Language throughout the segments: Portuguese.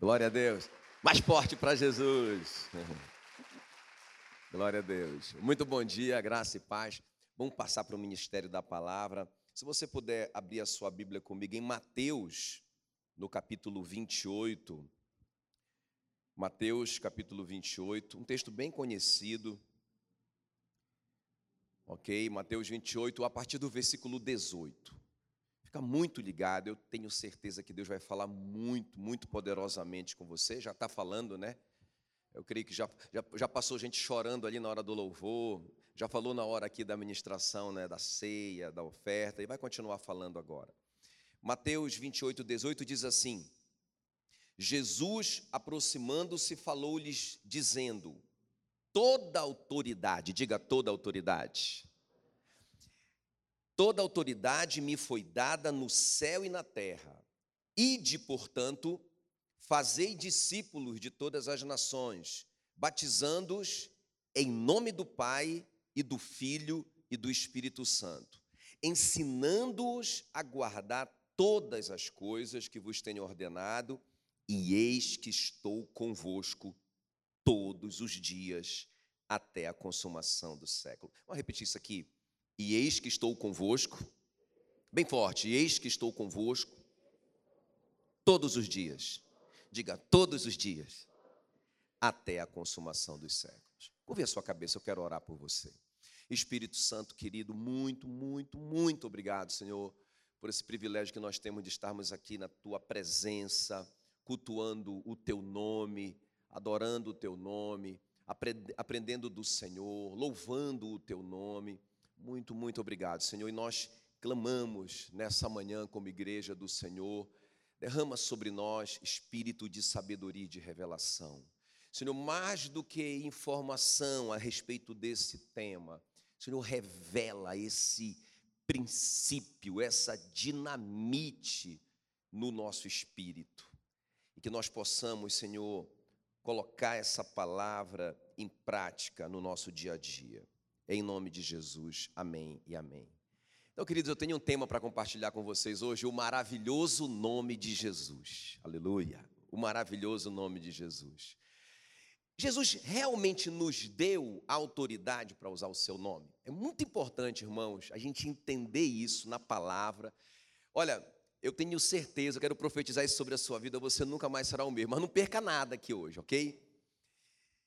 Glória a Deus. Mais forte para Jesus. Glória a Deus. Muito bom dia, graça e paz. Vamos passar para o ministério da palavra. Se você puder abrir a sua Bíblia comigo em Mateus, no capítulo 28. Mateus, capítulo 28, um texto bem conhecido. Ok? Mateus 28, a partir do versículo 18. Fica muito ligado, eu tenho certeza que Deus vai falar muito, muito poderosamente com você. Já está falando, né? Eu creio que já, já, já, passou gente chorando ali na hora do louvor, já falou na hora aqui da ministração, né, da ceia, da oferta, e vai continuar falando agora. Mateus 28, 18 diz assim: Jesus, aproximando-se, falou-lhes, dizendo: Toda autoridade, diga toda autoridade, Toda autoridade me foi dada no céu e na terra. Ide, portanto, fazei discípulos de todas as nações, batizando-os em nome do Pai e do Filho e do Espírito Santo, ensinando-os a guardar todas as coisas que vos tenho ordenado, e eis que estou convosco todos os dias até a consumação do século. Vamos repetir isso aqui. E eis que estou convosco, bem forte, e eis que estou convosco todos os dias. Diga, todos os dias, até a consumação dos séculos. Curve a sua cabeça, eu quero orar por você. Espírito Santo querido, muito, muito, muito obrigado, Senhor, por esse privilégio que nós temos de estarmos aqui na tua presença, cultuando o teu nome, adorando o teu nome, aprendendo do Senhor, louvando o teu nome. Muito, muito obrigado, Senhor. E nós clamamos nessa manhã como igreja do Senhor, derrama sobre nós espírito de sabedoria e de revelação. Senhor, mais do que informação a respeito desse tema, Senhor, revela esse princípio, essa dinamite no nosso espírito. E que nós possamos, Senhor, colocar essa palavra em prática no nosso dia a dia. Em nome de Jesus. Amém e amém. Então, queridos, eu tenho um tema para compartilhar com vocês hoje: o maravilhoso nome de Jesus. Aleluia. O maravilhoso nome de Jesus. Jesus realmente nos deu autoridade para usar o seu nome. É muito importante, irmãos, a gente entender isso na palavra. Olha, eu tenho certeza, eu quero profetizar isso sobre a sua vida, você nunca mais será o mesmo, mas não perca nada aqui hoje, ok?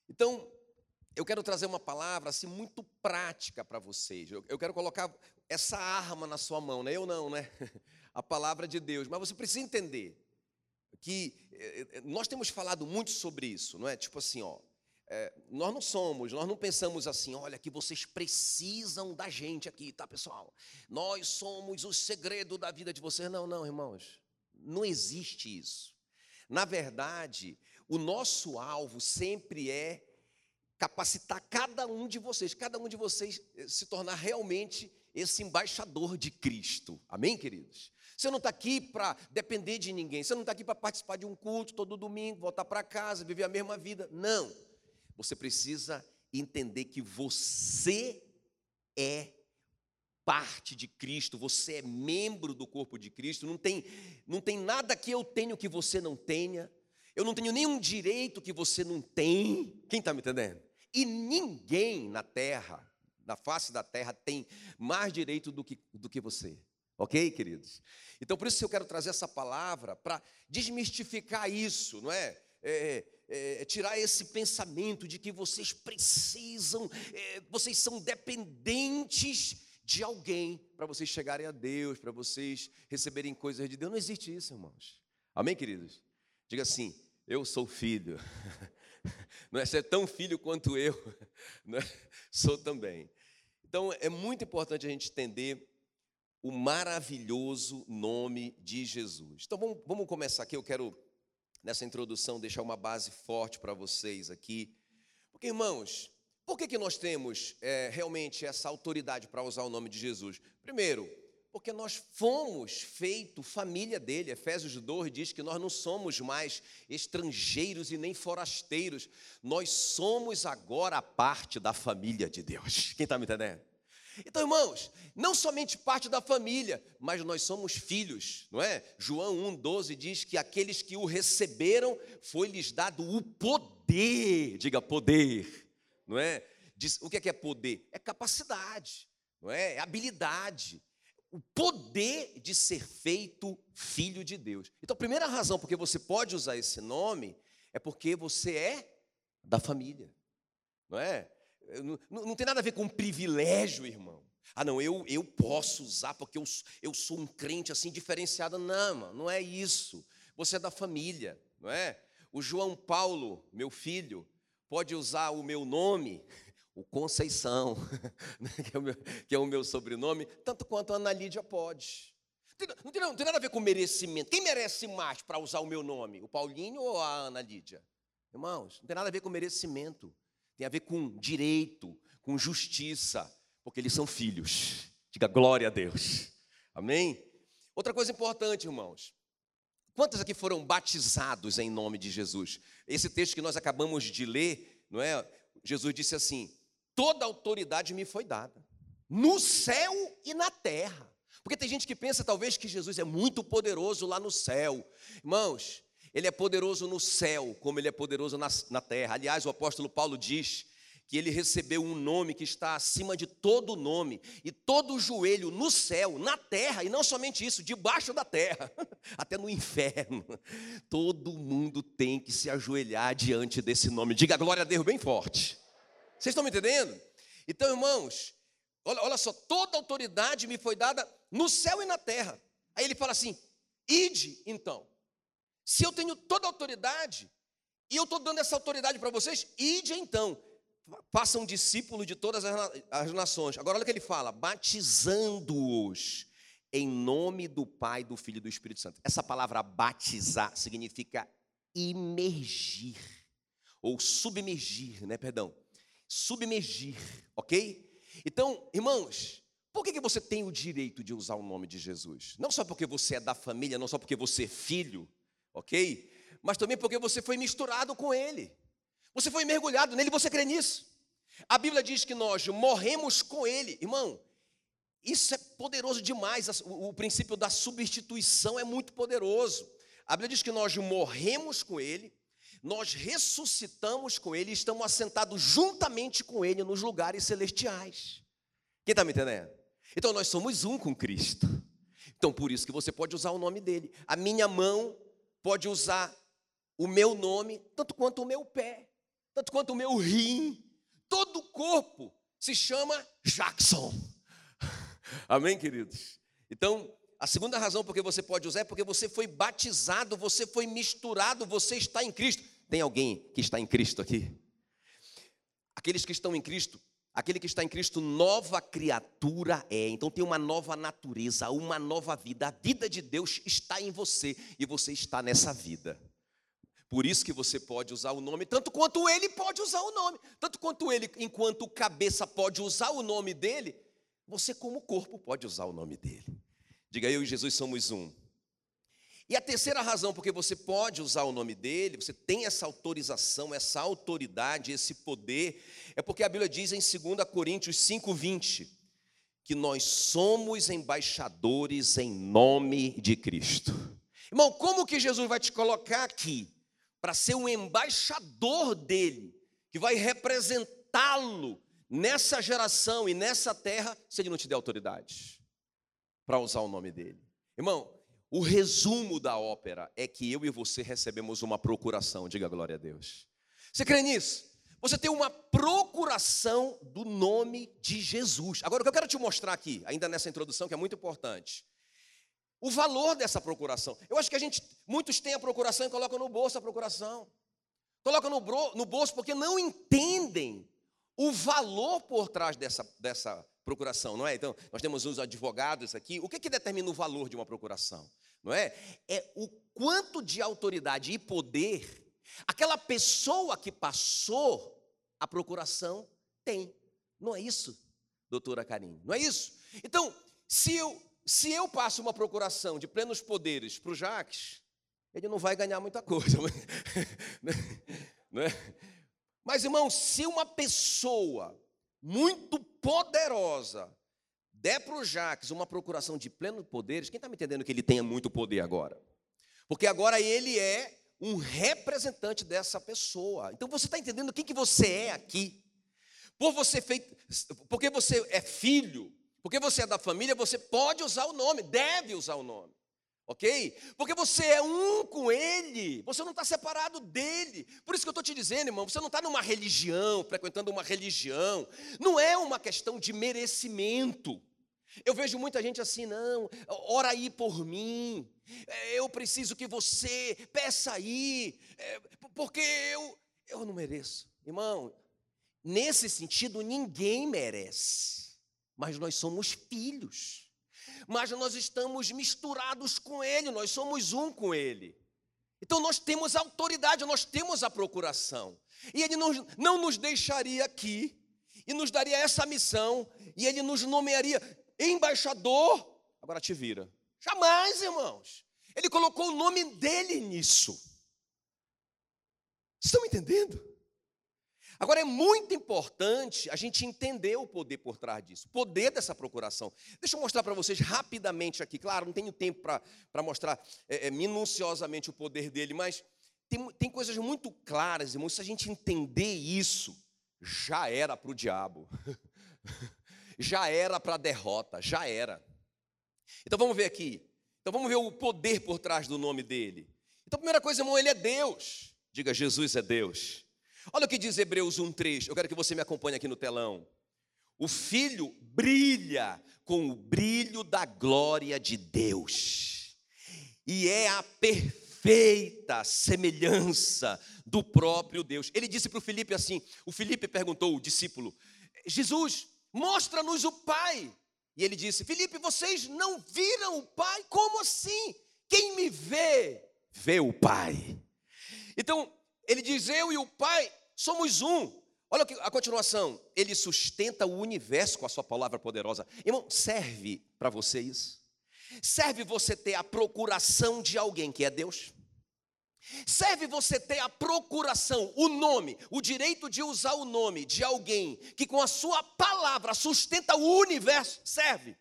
Então, eu quero trazer uma palavra assim muito prática para vocês. Eu, quero colocar essa arma na sua mão, né? Eu não, né? A palavra de Deus. Mas você precisa entender que eh, eh, nós temos falado muito sobre isso, não é? Tipo assim, ó. É, nós não somos, nós não pensamos assim, olha, que vocês precisam da gente aqui, tá, pessoal? Nós somos o segredo da vida de vocês. Não, não, irmãos. Não existe isso. Na verdade, o nosso alvo sempre é capacitar cada um de vocês, cada um de vocês eh, se tornar realmente esse embaixador de Cristo. Amém, queridos? Você não está aqui para depender de ninguém, você não está aqui para participar de um culto todo domingo, voltar para casa, viver a mesma vida. Não. Você precisa entender que você é parte de Cristo, você é membro do corpo de Cristo, não tem, não tem nada que eu tenho que você não tenha, eu não tenho nenhum direito que você não tem. Quem está me entendendo? E ninguém na terra, na face da terra, tem mais direito do que, do que você. Ok, queridos? Então, por isso eu quero trazer essa palavra para desmistificar isso, não é? É, é? é, tirar esse pensamento de que vocês precisam, é, vocês são dependentes de alguém para vocês chegarem a Deus, para vocês receberem coisas de Deus. Não existe isso, irmãos. Amém, queridos? Diga assim: eu sou filho. Não é ser tão filho quanto eu é? sou também. Então é muito importante a gente entender o maravilhoso nome de Jesus. Então vamos, vamos começar aqui. Eu quero, nessa introdução, deixar uma base forte para vocês aqui. Porque, irmãos, por que, que nós temos é, realmente essa autoridade para usar o nome de Jesus? Primeiro, porque nós fomos feito família dele. Efésios 2 diz que nós não somos mais estrangeiros e nem forasteiros, nós somos agora parte da família de Deus. Quem está me entendendo? Então, irmãos, não somente parte da família, mas nós somos filhos, não é? João 1,12 diz que aqueles que o receberam, foi-lhes dado o poder, diga poder, não é? Diz, o que é, que é poder? É capacidade, não é? É habilidade, o poder de ser feito filho de Deus. Então, a primeira razão porque você pode usar esse nome é porque você é da família, não é? Não, não, tem nada a ver com privilégio, irmão. Ah, não, eu, eu posso usar porque eu, eu sou um crente assim diferenciado. Não, mano, não é isso. Você é da família, não é? O João Paulo, meu filho, pode usar o meu nome, o Conceição, né, que, é o meu, que é o meu sobrenome, tanto quanto a Ana Lídia pode. Não tem, não tem nada a ver com merecimento. Quem merece mais para usar o meu nome? O Paulinho ou a Ana Lídia? Irmãos, não tem nada a ver com merecimento. Tem a ver com direito, com justiça, porque eles são filhos. Diga glória a Deus. Amém? Outra coisa importante, irmãos. Quantos aqui foram batizados em nome de Jesus? Esse texto que nós acabamos de ler, não é? Jesus disse assim: Toda autoridade me foi dada, no céu e na terra. Porque tem gente que pensa talvez que Jesus é muito poderoso lá no céu. Irmãos, ele é poderoso no céu, como ele é poderoso na, na terra. Aliás, o apóstolo Paulo diz que ele recebeu um nome que está acima de todo nome, e todo joelho no céu, na terra, e não somente isso, debaixo da terra, até no inferno, todo mundo tem que se ajoelhar diante desse nome. Diga glória a Deus bem forte. Vocês estão me entendendo? Então, irmãos, olha, olha só, toda autoridade me foi dada no céu e na terra. Aí ele fala assim: ide então. Se eu tenho toda a autoridade, e eu estou dando essa autoridade para vocês, ide então. Façam discípulos de todas as nações. Agora olha o que ele fala: batizando-os em nome do Pai, do Filho e do Espírito Santo. Essa palavra batizar significa imergir, ou submergir, né? Perdão. Submergir, ok? Então, irmãos, por que, você tem o direito de usar o nome de Jesus? Não só porque você é da família, não só porque você é filho, ok? Mas também porque você foi misturado com Ele. Você foi mergulhado nele, você crê nisso? A Bíblia diz que nós morremos com Ele, irmão. Isso é poderoso demais. O princípio da substituição é muito poderoso. A Bíblia diz que nós morremos com Ele, nós ressuscitamos com Ele e estamos assentados juntamente com Ele nos lugares celestiais. Quem está me entendendo? Então nós somos um com Cristo. Então por isso que você pode usar o nome dele. A minha mão pode usar o meu nome, tanto quanto o meu pé, tanto quanto o meu rim, todo o corpo se chama Jackson. Amém, queridos? Então, a segunda razão porque você pode usar é porque você foi batizado, você foi misturado, você está em Cristo. Tem alguém que está em Cristo aqui? Aqueles que estão em Cristo, aquele que está em Cristo, nova criatura é. Então tem uma nova natureza, uma nova vida. A vida de Deus está em você e você está nessa vida. Por isso que você pode usar o nome, tanto quanto ele pode usar o nome. Tanto quanto ele, enquanto cabeça, pode usar o nome dele, você, como corpo, pode usar o nome dele. Diga, eu e Jesus somos um. E a terceira razão porque você pode usar o nome dele, você tem essa autorização, essa autoridade, esse poder, é porque a Bíblia diz em 2 Coríntios 5,20 que nós somos embaixadores em nome de Cristo. Irmão, como que Jesus vai te colocar aqui? para ser um embaixador dele, que vai representá-lo nessa geração e nessa terra, se ele não te der autoridade para usar o nome dele. Irmão, o resumo da ópera é que eu e você recebemos uma procuração, diga glória a Deus. Você crê nisso? Você tem uma procuração do nome de Jesus. Agora, o que eu quero te mostrar aqui, ainda nessa introdução, que é muito importante, o valor dessa procuração. Eu acho que a gente, muitos têm a procuração e colocam no bolso a procuração. Colocam no, no bolso porque não entendem o valor por trás dessa, dessa procuração, não é? Então, nós temos os advogados aqui. O que, que determina o valor de uma procuração? Não é? É o quanto de autoridade e poder aquela pessoa que passou a procuração tem. Não é isso, doutora Karine? Não é isso? Então, se eu se eu passo uma procuração de plenos poderes para o Jacques, ele não vai ganhar muita coisa. Né? Mas, irmão, se uma pessoa muito poderosa der para o Jacques uma procuração de pleno poderes, quem está me entendendo que ele tenha muito poder agora? Porque agora ele é um representante dessa pessoa. Então você está entendendo quem que você é aqui? Por você feito, porque você é filho, porque você é da família, você pode usar o nome, deve usar o nome. Ok? Porque você é um com Ele, você não está separado dele. Por isso que eu estou te dizendo, irmão, você não está numa religião, frequentando uma religião. Não é uma questão de merecimento. Eu vejo muita gente assim, não, ora aí por mim, é, eu preciso que você peça aí, é, porque eu, eu não mereço. Irmão, nesse sentido, ninguém merece, mas nós somos filhos mas nós estamos misturados com Ele, nós somos um com Ele. Então nós temos autoridade, nós temos a procuração. E Ele não, não nos deixaria aqui e nos daria essa missão, e Ele nos nomearia embaixador. Agora te vira. Jamais, irmãos. Ele colocou o nome dele nisso. Estão entendendo? Agora é muito importante a gente entender o poder por trás disso, o poder dessa procuração. Deixa eu mostrar para vocês rapidamente aqui. Claro, não tenho tempo para mostrar é, é, minuciosamente o poder dele, mas tem, tem coisas muito claras, irmãos. Se a gente entender isso, já era para o diabo, já era para a derrota, já era. Então vamos ver aqui. Então vamos ver o poder por trás do nome dele. Então, primeira coisa, irmão, ele é Deus. Diga, Jesus é Deus. Olha o que diz Hebreus 1:3. Eu quero que você me acompanhe aqui no telão. O filho brilha com o brilho da glória de Deus. E é a perfeita semelhança do próprio Deus. Ele disse para o Felipe assim: o Felipe perguntou, o discípulo, Jesus, mostra-nos o Pai. E ele disse: Felipe, vocês não viram o Pai? Como assim? Quem me vê, vê o Pai. Então, ele diz: Eu e o Pai somos um. Olha a continuação. Ele sustenta o universo com a sua palavra poderosa. Irmão, serve para você isso? Serve você ter a procuração de alguém que é Deus? Serve você ter a procuração, o nome, o direito de usar o nome de alguém que com a sua palavra sustenta o universo? Serve.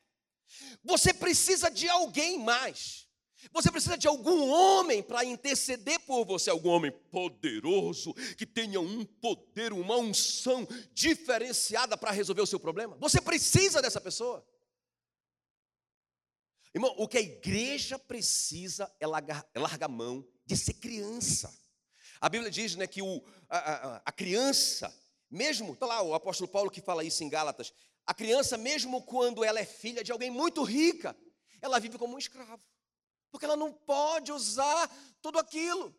Você precisa de alguém mais. Você precisa de algum homem para interceder por você, algum homem poderoso, que tenha um poder, uma unção diferenciada para resolver o seu problema. Você precisa dessa pessoa. Irmão, o que a igreja precisa é largar, é largar mão de ser criança. A Bíblia diz né, que o, a, a, a criança, mesmo, está lá o apóstolo Paulo que fala isso em Gálatas, a criança, mesmo quando ela é filha de alguém muito rica, ela vive como um escravo porque ela não pode usar tudo aquilo,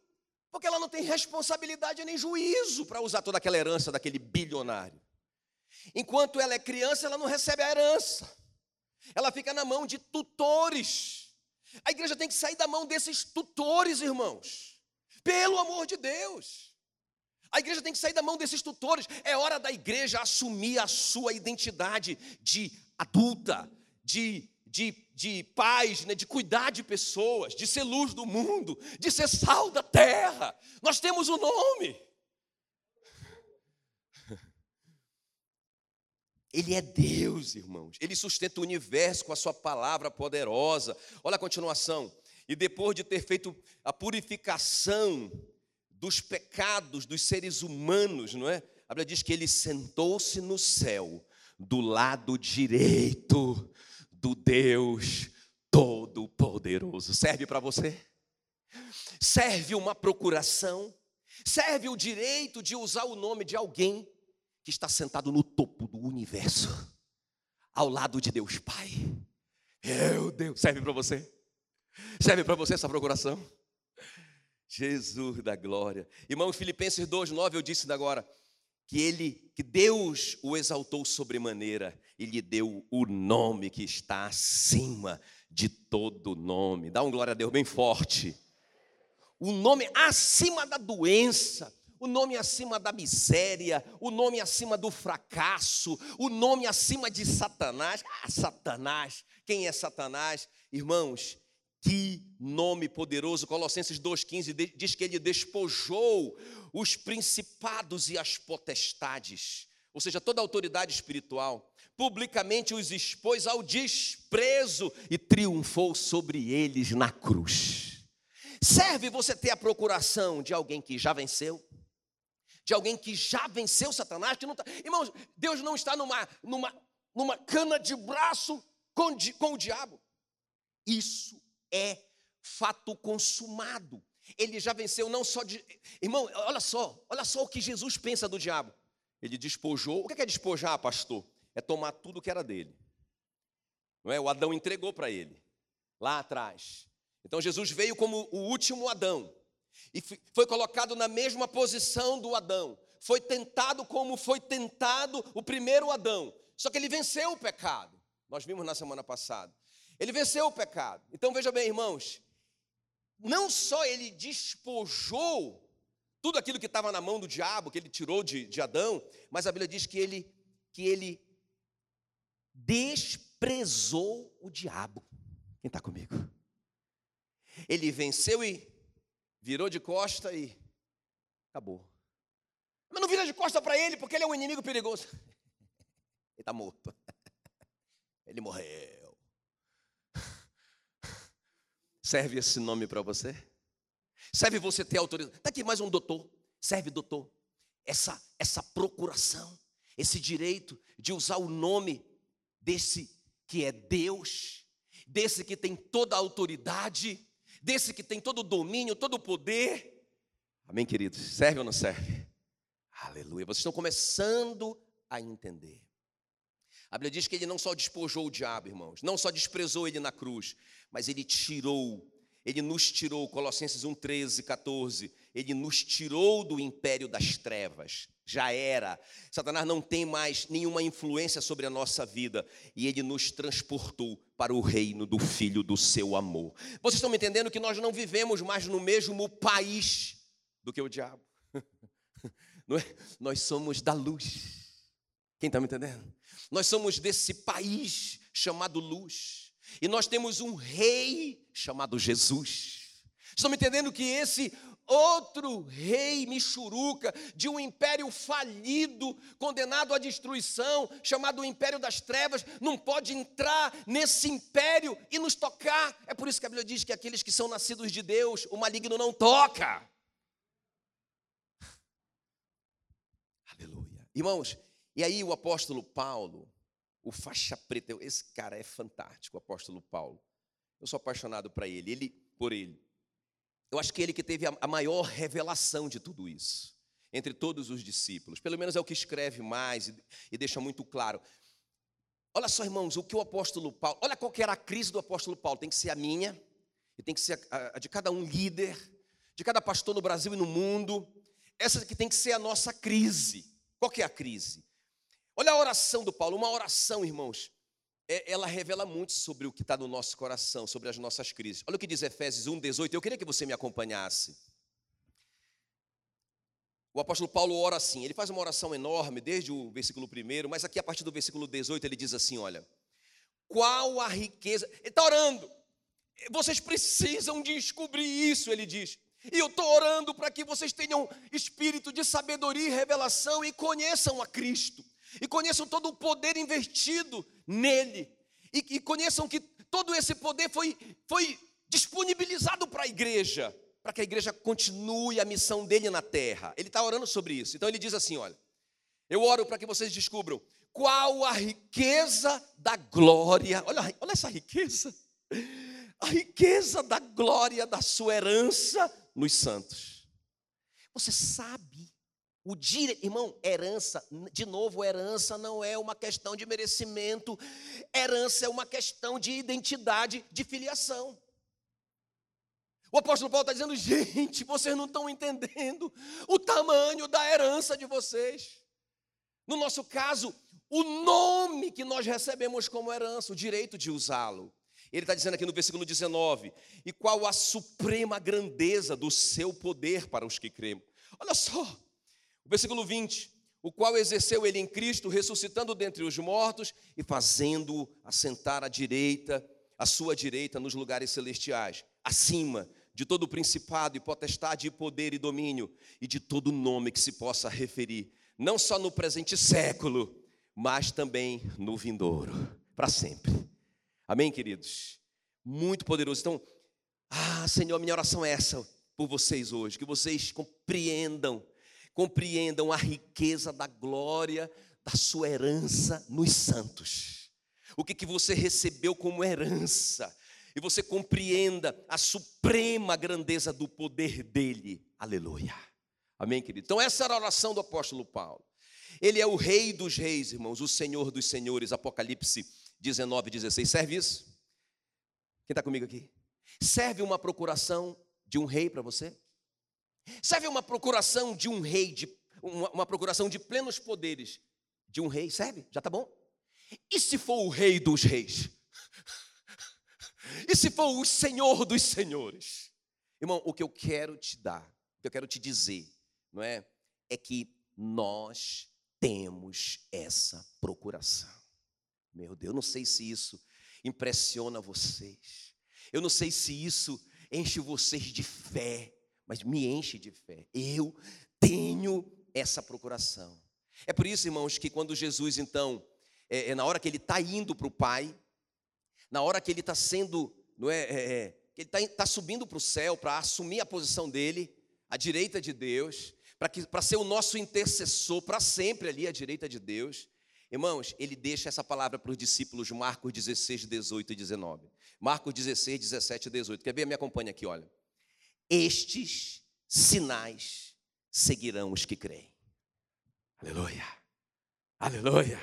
porque ela não tem responsabilidade nem juízo para usar toda aquela herança daquele bilionário. Enquanto ela é criança, ela não recebe a herança, ela fica na mão de tutores. A igreja tem que sair da mão desses tutores, irmãos, pelo amor de Deus. A igreja tem que sair da mão desses tutores. É hora da igreja assumir a sua identidade de adulta, de de, de paz, né, de cuidar de pessoas, de ser luz do mundo, de ser sal da terra. Nós temos o um nome. Ele é Deus, irmãos. Ele sustenta o universo com a sua palavra poderosa. Olha a continuação. E depois de ter feito a purificação dos pecados dos seres humanos, não é? A Bíblia diz que ele sentou-se no céu, do lado direito do Deus Todo-Poderoso. Serve para você? Serve uma procuração? Serve o direito de usar o nome de alguém que está sentado no topo do universo, ao lado de Deus Pai? Meu Deus, serve para você? Serve para você essa procuração? Jesus da glória. Irmão, Filipenses 2:9 eu disse agora que ele, que Deus o exaltou sobremaneira e lhe deu o nome que está acima de todo nome. Dá um glória a Deus bem forte. O nome acima da doença, o nome acima da miséria, o nome acima do fracasso, o nome acima de Satanás. Ah, Satanás, quem é Satanás? Irmãos, que nome poderoso. Colossenses 2,15 diz que ele despojou os principados e as potestades. ou seja, toda a autoridade espiritual, publicamente os expôs ao desprezo e triunfou sobre eles na cruz. Serve você ter a procuração de alguém que já venceu? De alguém que já venceu Satanás? Que não tá... Irmãos, Deus não está numa, numa, numa cana de braço com, com o diabo. Isso é fato consumado. Ele já venceu não só de. Irmão, olha só, olha só o que Jesus pensa do diabo. Ele despojou. O que é despojar, pastor? É tomar tudo que era dele. Não é? O Adão entregou para ele, lá atrás. Então Jesus veio como o último Adão. E foi colocado na mesma posição do Adão. Foi tentado como foi tentado o primeiro Adão. Só que ele venceu o pecado. Nós vimos na semana passada. Ele venceu o pecado. Então veja bem, irmãos, não só ele despojou tudo aquilo que estava na mão do diabo, que ele tirou de, de Adão, mas a Bíblia diz que ele, que ele desprezou o diabo. Quem está comigo? Ele venceu e virou de costa e acabou. Mas não vira de costa para ele, porque ele é um inimigo perigoso. Ele está morto. Ele morreu. Serve esse nome para você? Serve você ter autoridade? Está aqui mais um doutor. Serve, doutor. Essa, essa procuração, esse direito de usar o nome desse que é Deus, desse que tem toda a autoridade, desse que tem todo o domínio, todo o poder. Amém, queridos? Serve ou não serve? Aleluia. Vocês estão começando a entender. A Bíblia diz que ele não só despojou o diabo, irmãos, não só desprezou ele na cruz, mas ele tirou, ele nos tirou, Colossenses 1, 13, 14, ele nos tirou do império das trevas, já era. Satanás não tem mais nenhuma influência sobre a nossa vida e ele nos transportou para o reino do Filho do seu amor. Vocês estão me entendendo que nós não vivemos mais no mesmo país do que o diabo? É? Nós somos da luz. Quem está me entendendo? Nós somos desse país chamado luz. E nós temos um rei chamado Jesus. Estão me entendendo que esse outro rei Michuruca, de um império falido, condenado à destruição, chamado o Império das Trevas, não pode entrar nesse império e nos tocar. É por isso que a Bíblia diz que aqueles que são nascidos de Deus, o maligno não toca. Aleluia. Irmãos, e aí o apóstolo Paulo, o faixa preta, esse cara é fantástico, o apóstolo Paulo. Eu sou apaixonado para ele, ele por ele. Eu acho que ele que teve a maior revelação de tudo isso, entre todos os discípulos. Pelo menos é o que escreve mais e, deixa muito claro. Olha só, irmãos, o que o apóstolo Paulo. Olha qual era a crise do apóstolo Paulo. Tem que ser a minha, e tem que ser a, a de cada um líder, de cada pastor no Brasil e no mundo. Essa que tem que ser a nossa crise. Qual que é a crise? Olha a oração do Paulo, uma oração, irmãos, ela revela muito sobre o que está no nosso coração, sobre as nossas crises. Olha o que diz Efésios 1,18. Eu queria que você me acompanhasse. O apóstolo Paulo ora assim, ele faz uma oração enorme, desde o versículo 1, mas aqui a partir do versículo 18 ele diz assim: olha, qual a riqueza. Ele está orando, vocês precisam descobrir isso, ele diz. E eu estou orando para que vocês tenham espírito de sabedoria e revelação e conheçam a Cristo e conheçam todo o poder investido nele, e, e conheçam que todo esse poder foi, foi disponibilizado para a igreja, para que a igreja continue a missão dele na terra. Ele está orando sobre isso. Então ele diz assim: olha, eu oro para que vocês descubram qual a riqueza da glória. Olha, olha essa riqueza. A riqueza da glória da sua herança nos santos. Você sabe o dire... Irmão, herança, de novo, herança não é uma questão de merecimento, herança é uma questão de identidade, de filiação. O apóstolo Paulo está dizendo, gente, vocês não estão entendendo o tamanho da herança de vocês. No nosso caso, o nome que nós recebemos como herança, o direito de usá-lo. Ele está dizendo aqui no versículo 19: e qual a suprema grandeza do seu poder para os que cremos. Olha só, o versículo 20: o qual exerceu ele em Cristo, ressuscitando dentre os mortos e fazendo-o assentar à direita, à sua direita nos lugares celestiais, acima de todo principado e potestade e poder e domínio e de todo nome que se possa referir, não só no presente século, mas também no vindouro, para sempre. Amém, queridos? Muito poderoso. Então, ah, Senhor, minha oração é essa por vocês hoje, que vocês compreendam, compreendam a riqueza da glória da sua herança nos santos. O que, que você recebeu como herança, e você compreenda a suprema grandeza do poder dele. Aleluia. Amém, querido? Então, essa era a oração do apóstolo Paulo. Ele é o rei dos reis, irmãos, o senhor dos senhores. Apocalipse 19, 16. Serve isso? Quem está comigo aqui? Serve uma procuração de um rei para você? Serve uma procuração de um rei, de, uma, uma procuração de plenos poderes de um rei? Serve? Já está bom? E se for o rei dos reis? E se for o senhor dos senhores? Irmão, o que eu quero te dar, o que eu quero te dizer, não é? É que nós temos essa procuração. Meu Deus, eu não sei se isso impressiona vocês. Eu não sei se isso enche vocês de fé, mas me enche de fé. Eu tenho essa procuração. É por isso, irmãos, que quando Jesus, então, é, é na hora que ele está indo para o Pai, na hora que ele está sendo, não é, é, é que ele está tá subindo para o céu para assumir a posição dele, à direita de Deus, para ser o nosso intercessor para sempre ali à direita de Deus. Irmãos, ele deixa essa palavra para os discípulos, Marcos 16, 18 e 19. Marcos 16, 17 e 18. Quer ver? Me acompanha aqui, olha. Estes sinais seguirão os que creem. Aleluia. Aleluia.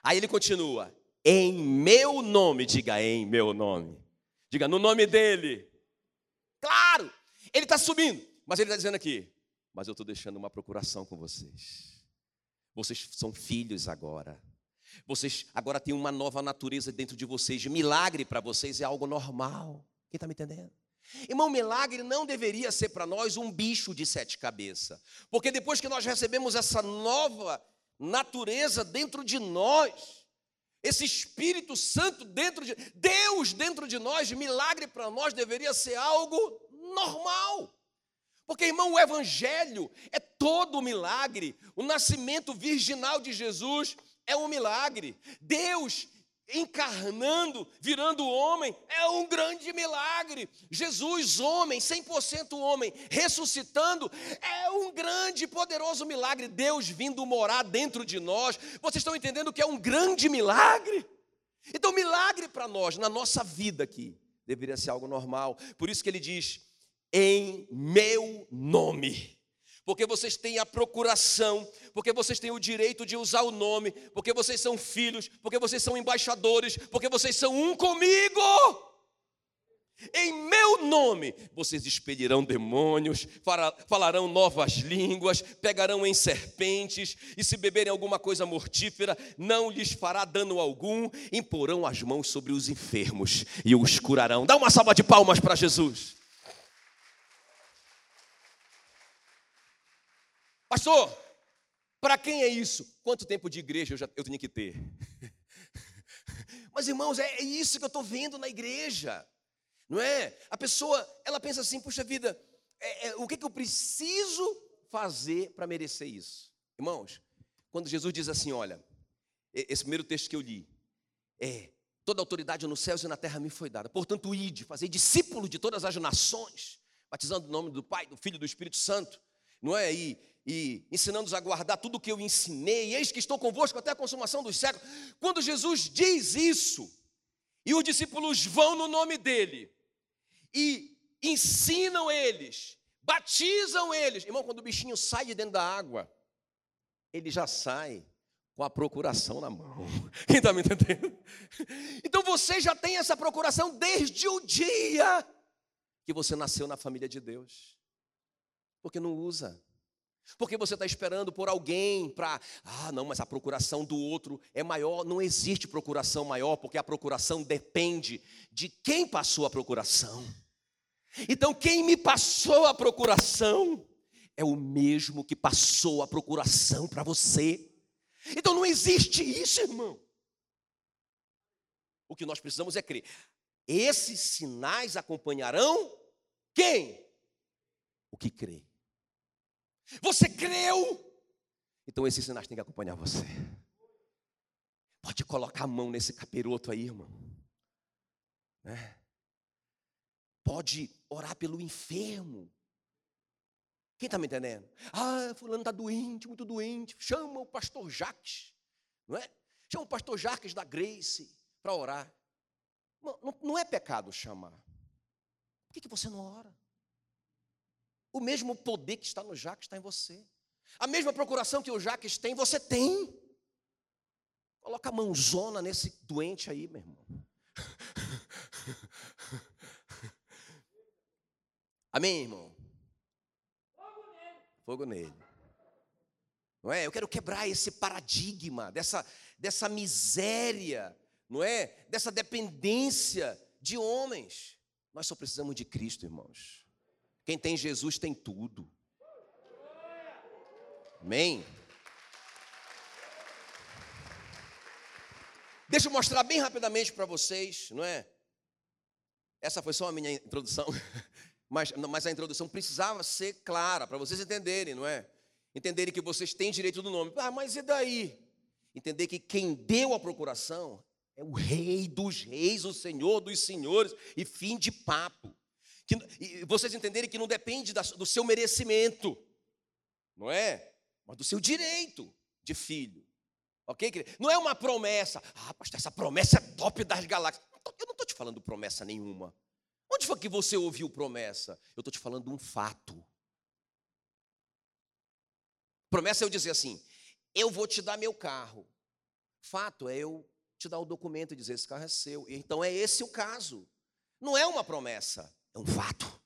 Aí ele continua: em meu nome, diga em meu nome, diga no nome dele. Claro, ele está subindo, mas ele está dizendo aqui: mas eu estou deixando uma procuração com vocês. Vocês são filhos agora. Vocês agora têm uma nova natureza dentro de vocês. Milagre para vocês é algo normal. Quem está me entendendo? Irmão, milagre não deveria ser para nós um bicho de sete cabeças. Porque depois que nós recebemos essa nova natureza dentro de nós, esse Espírito Santo dentro de Deus dentro de nós, milagre para nós deveria ser algo normal. Porque, irmão, o Evangelho é todo um milagre. O nascimento virginal de Jesus é um milagre. Deus encarnando, virando homem, é um grande milagre. Jesus, homem, 100% homem, ressuscitando, é um grande e poderoso milagre. Deus vindo morar dentro de nós. Vocês estão entendendo que é um grande milagre? Então, milagre para nós, na nossa vida aqui, deveria ser algo normal. Por isso que ele diz: em meu nome porque vocês têm a procuração, porque vocês têm o direito de usar o nome, porque vocês são filhos, porque vocês são embaixadores, porque vocês são um comigo. Em meu nome vocês expelirão demônios, falarão novas línguas, pegarão em serpentes, e se beberem alguma coisa mortífera, não lhes fará dano algum, imporão as mãos sobre os enfermos e os curarão. Dá uma salva de palmas para Jesus. Pastor, para quem é isso? Quanto tempo de igreja eu, já, eu tinha que ter? Mas irmãos, é, é isso que eu estou vendo na igreja, não é? A pessoa, ela pensa assim, puxa vida, é, é, o que, que eu preciso fazer para merecer isso? Irmãos, quando Jesus diz assim, olha, esse primeiro texto que eu li, é, toda autoridade nos céus e na terra me foi dada, portanto, ide, fazer discípulo de todas as nações, batizando o nome do Pai, do Filho e do Espírito Santo, não é? E e ensinando-os a guardar tudo o que eu ensinei, eis que estou convosco até a consumação dos séculos. Quando Jesus diz isso, e os discípulos vão no nome dele, e ensinam eles, batizam eles. Irmão, quando o bichinho sai de dentro da água, ele já sai com a procuração na mão. Quem está me entendendo? Então você já tem essa procuração desde o dia que você nasceu na família de Deus. Porque não usa. Porque você está esperando por alguém para. Ah, não, mas a procuração do outro é maior. Não existe procuração maior, porque a procuração depende de quem passou a procuração. Então, quem me passou a procuração é o mesmo que passou a procuração para você. Então, não existe isso, irmão. O que nós precisamos é crer. Esses sinais acompanharão quem? O que crê. Você creu Então esses sinais têm que acompanhar você. Pode colocar a mão nesse capiroto aí, irmão. Né? Pode orar pelo enfermo. Quem está me entendendo? Ah, fulano está doente, muito doente. Chama o pastor Jacques, não é? Chama o pastor Jacques da Grace para orar. Não, não, não, é pecado chamar. Por que, que você não ora? O mesmo poder que está no Jacques está em você. A mesma procuração que o Jacques tem, você tem. Coloca a mãozona nesse doente aí, meu irmão. Amém, irmão? Fogo nele. Não é? Eu quero quebrar esse paradigma dessa, dessa miséria, não é? Dessa dependência de homens. Nós só precisamos de Cristo, irmãos. Quem tem Jesus tem tudo. Amém? Deixa eu mostrar bem rapidamente para vocês, não é? Essa foi só a minha introdução, mas, mas a introdução precisava ser clara para vocês entenderem, não é? Entenderem que vocês têm direito do nome. Ah, mas e daí? Entender que quem deu a procuração é o Rei dos Reis, o Senhor dos Senhores, e fim de papo. Que, vocês entenderem que não depende da, do seu merecimento, não é? Mas do seu direito de filho. Ok, querido? Não é uma promessa. Ah, pastor, essa promessa é top das galáxias. Eu não estou te falando promessa nenhuma. Onde foi que você ouviu promessa? Eu estou te falando um fato. Promessa é eu dizer assim: eu vou te dar meu carro. Fato é eu te dar o documento e dizer: esse carro é seu. Então é esse o caso. Não é uma promessa, é um fato.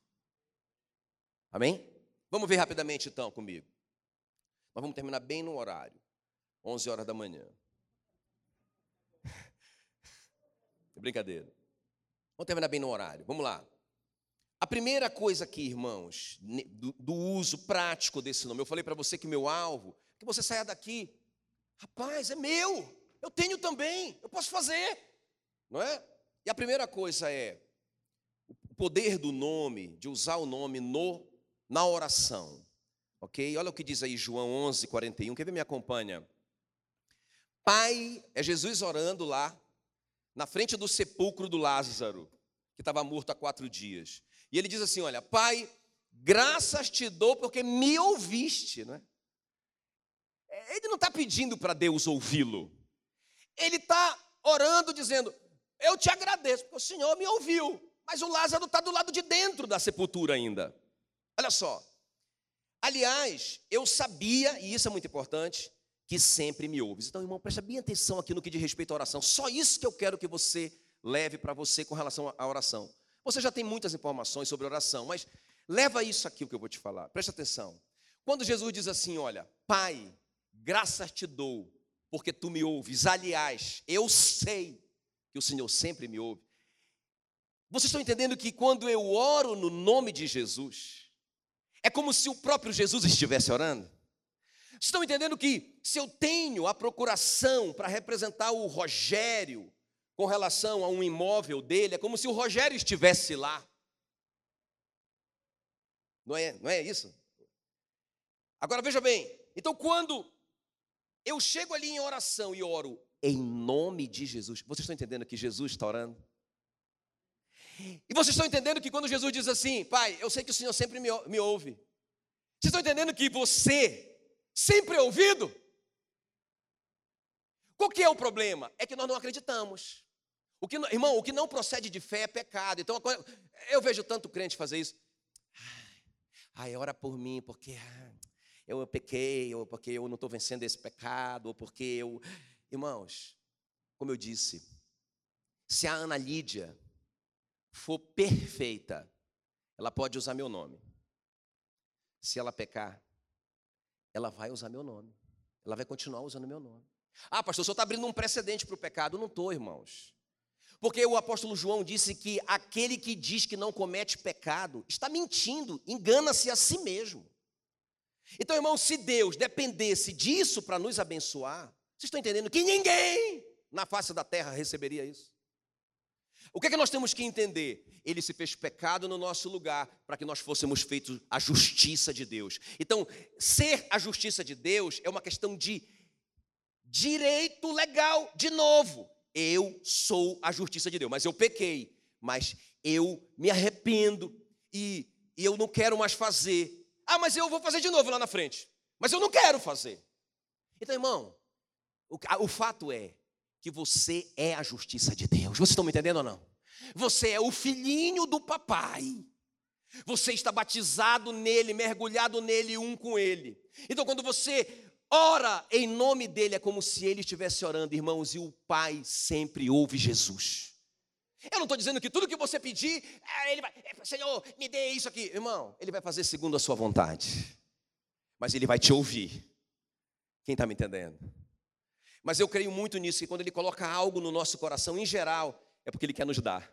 Amém? Vamos ver rapidamente então comigo. Nós vamos terminar bem no horário. 11 horas da manhã. Brincadeira. Vamos terminar bem no horário. Vamos lá. A primeira coisa aqui, irmãos, do, do uso prático desse nome, eu falei para você que meu alvo, que você saia daqui. Rapaz, é meu. Eu tenho também. Eu posso fazer. Não é? E a primeira coisa é poder do nome, de usar o nome no na oração. OK? Olha o que diz aí João 11, 41. Quer ver? Me acompanha. Pai, é Jesus orando lá, na frente do sepulcro do Lázaro, que estava morto há quatro dias. E ele diz assim: Olha, Pai, graças te dou porque me ouviste. Né? Ele não está pedindo para Deus ouvi-lo. Ele está orando, dizendo: Eu te agradeço, porque o Senhor me ouviu. Mas o Lázaro está do lado de dentro da sepultura ainda. Olha só. Aliás, eu sabia, e isso é muito importante, que sempre me ouves. Então, irmão, presta bem atenção aqui no que diz respeito à oração. Só isso que eu quero que você leve para você com relação à oração. Você já tem muitas informações sobre oração, mas leva isso aqui o que eu vou te falar. Presta atenção. Quando Jesus diz assim, olha, Pai, graças te dou, porque tu me ouves. Aliás, eu sei que o Senhor sempre me ouve. Vocês estão entendendo que quando eu oro no nome de Jesus, é como se o próprio Jesus estivesse orando? Estão entendendo que se eu tenho a procuração para representar o Rogério com relação a um imóvel dele, é como se o Rogério estivesse lá. Não é, não é isso? Agora veja bem, então quando eu chego ali em oração e oro em nome de Jesus, vocês estão entendendo que Jesus está orando? E vocês estão entendendo que quando Jesus diz assim, Pai, eu sei que o Senhor sempre me, me ouve. Vocês estão entendendo que você sempre ouvido. Qual que é o problema? É que nós não acreditamos. O que, irmão, o que não procede de fé é pecado. Então, eu vejo tanto crente fazer isso. Ai, ora por mim, porque eu pequei, ou porque eu não estou vencendo esse pecado, ou porque eu. Irmãos, como eu disse, se a Ana Lídia for perfeita, ela pode usar meu nome. Se ela pecar, ela vai usar meu nome. Ela vai continuar usando meu nome. Ah, pastor, senhor está abrindo um precedente para o pecado. Não estou, irmãos. Porque o apóstolo João disse que aquele que diz que não comete pecado está mentindo, engana-se a si mesmo. Então, irmãos, se Deus dependesse disso para nos abençoar, vocês estão entendendo que ninguém na face da terra receberia isso? O que é que nós temos que entender? Ele se fez pecado no nosso lugar para que nós fôssemos feitos a justiça de Deus. Então, ser a justiça de Deus é uma questão de direito legal, de novo. Eu sou a justiça de Deus, mas eu pequei, mas eu me arrependo e, e eu não quero mais fazer. Ah, mas eu vou fazer de novo lá na frente. Mas eu não quero fazer. Então, irmão, o, o fato é que você é a justiça de Deus. Vocês estão me entendendo ou não? Você é o filhinho do papai. Você está batizado nele, mergulhado nele, um com ele. Então, quando você ora em nome dele, é como se ele estivesse orando, irmãos, e o pai sempre ouve Jesus. Eu não estou dizendo que tudo que você pedir, é, ele vai, é, Senhor, me dê isso aqui. Irmão, ele vai fazer segundo a sua vontade, mas ele vai te ouvir. Quem está me entendendo? Mas eu creio muito nisso, que quando ele coloca algo no nosso coração, em geral, é porque ele quer nos dar.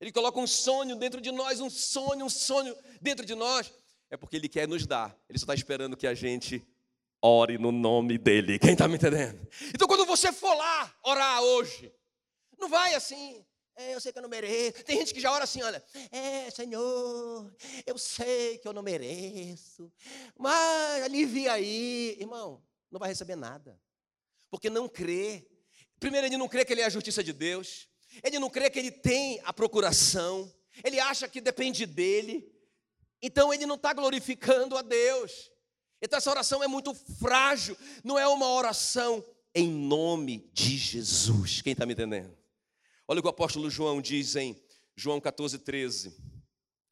Ele coloca um sonho dentro de nós, um sonho, um sonho dentro de nós, é porque ele quer nos dar. Ele só está esperando que a gente ore no nome dele. Quem está me entendendo? Então, quando você for lá orar hoje, não vai assim, é, eu sei que eu não mereço. Tem gente que já ora assim, olha, é, Senhor, eu sei que eu não mereço, mas alivia aí. Irmão, não vai receber nada, porque não crê. Primeiro, ele não crê que ele é a justiça de Deus. Ele não crê que ele tem a procuração, ele acha que depende dele, então ele não está glorificando a Deus. Então essa oração é muito frágil, não é uma oração em nome de Jesus. Quem está me entendendo? Olha o que o apóstolo João diz em João 14, 13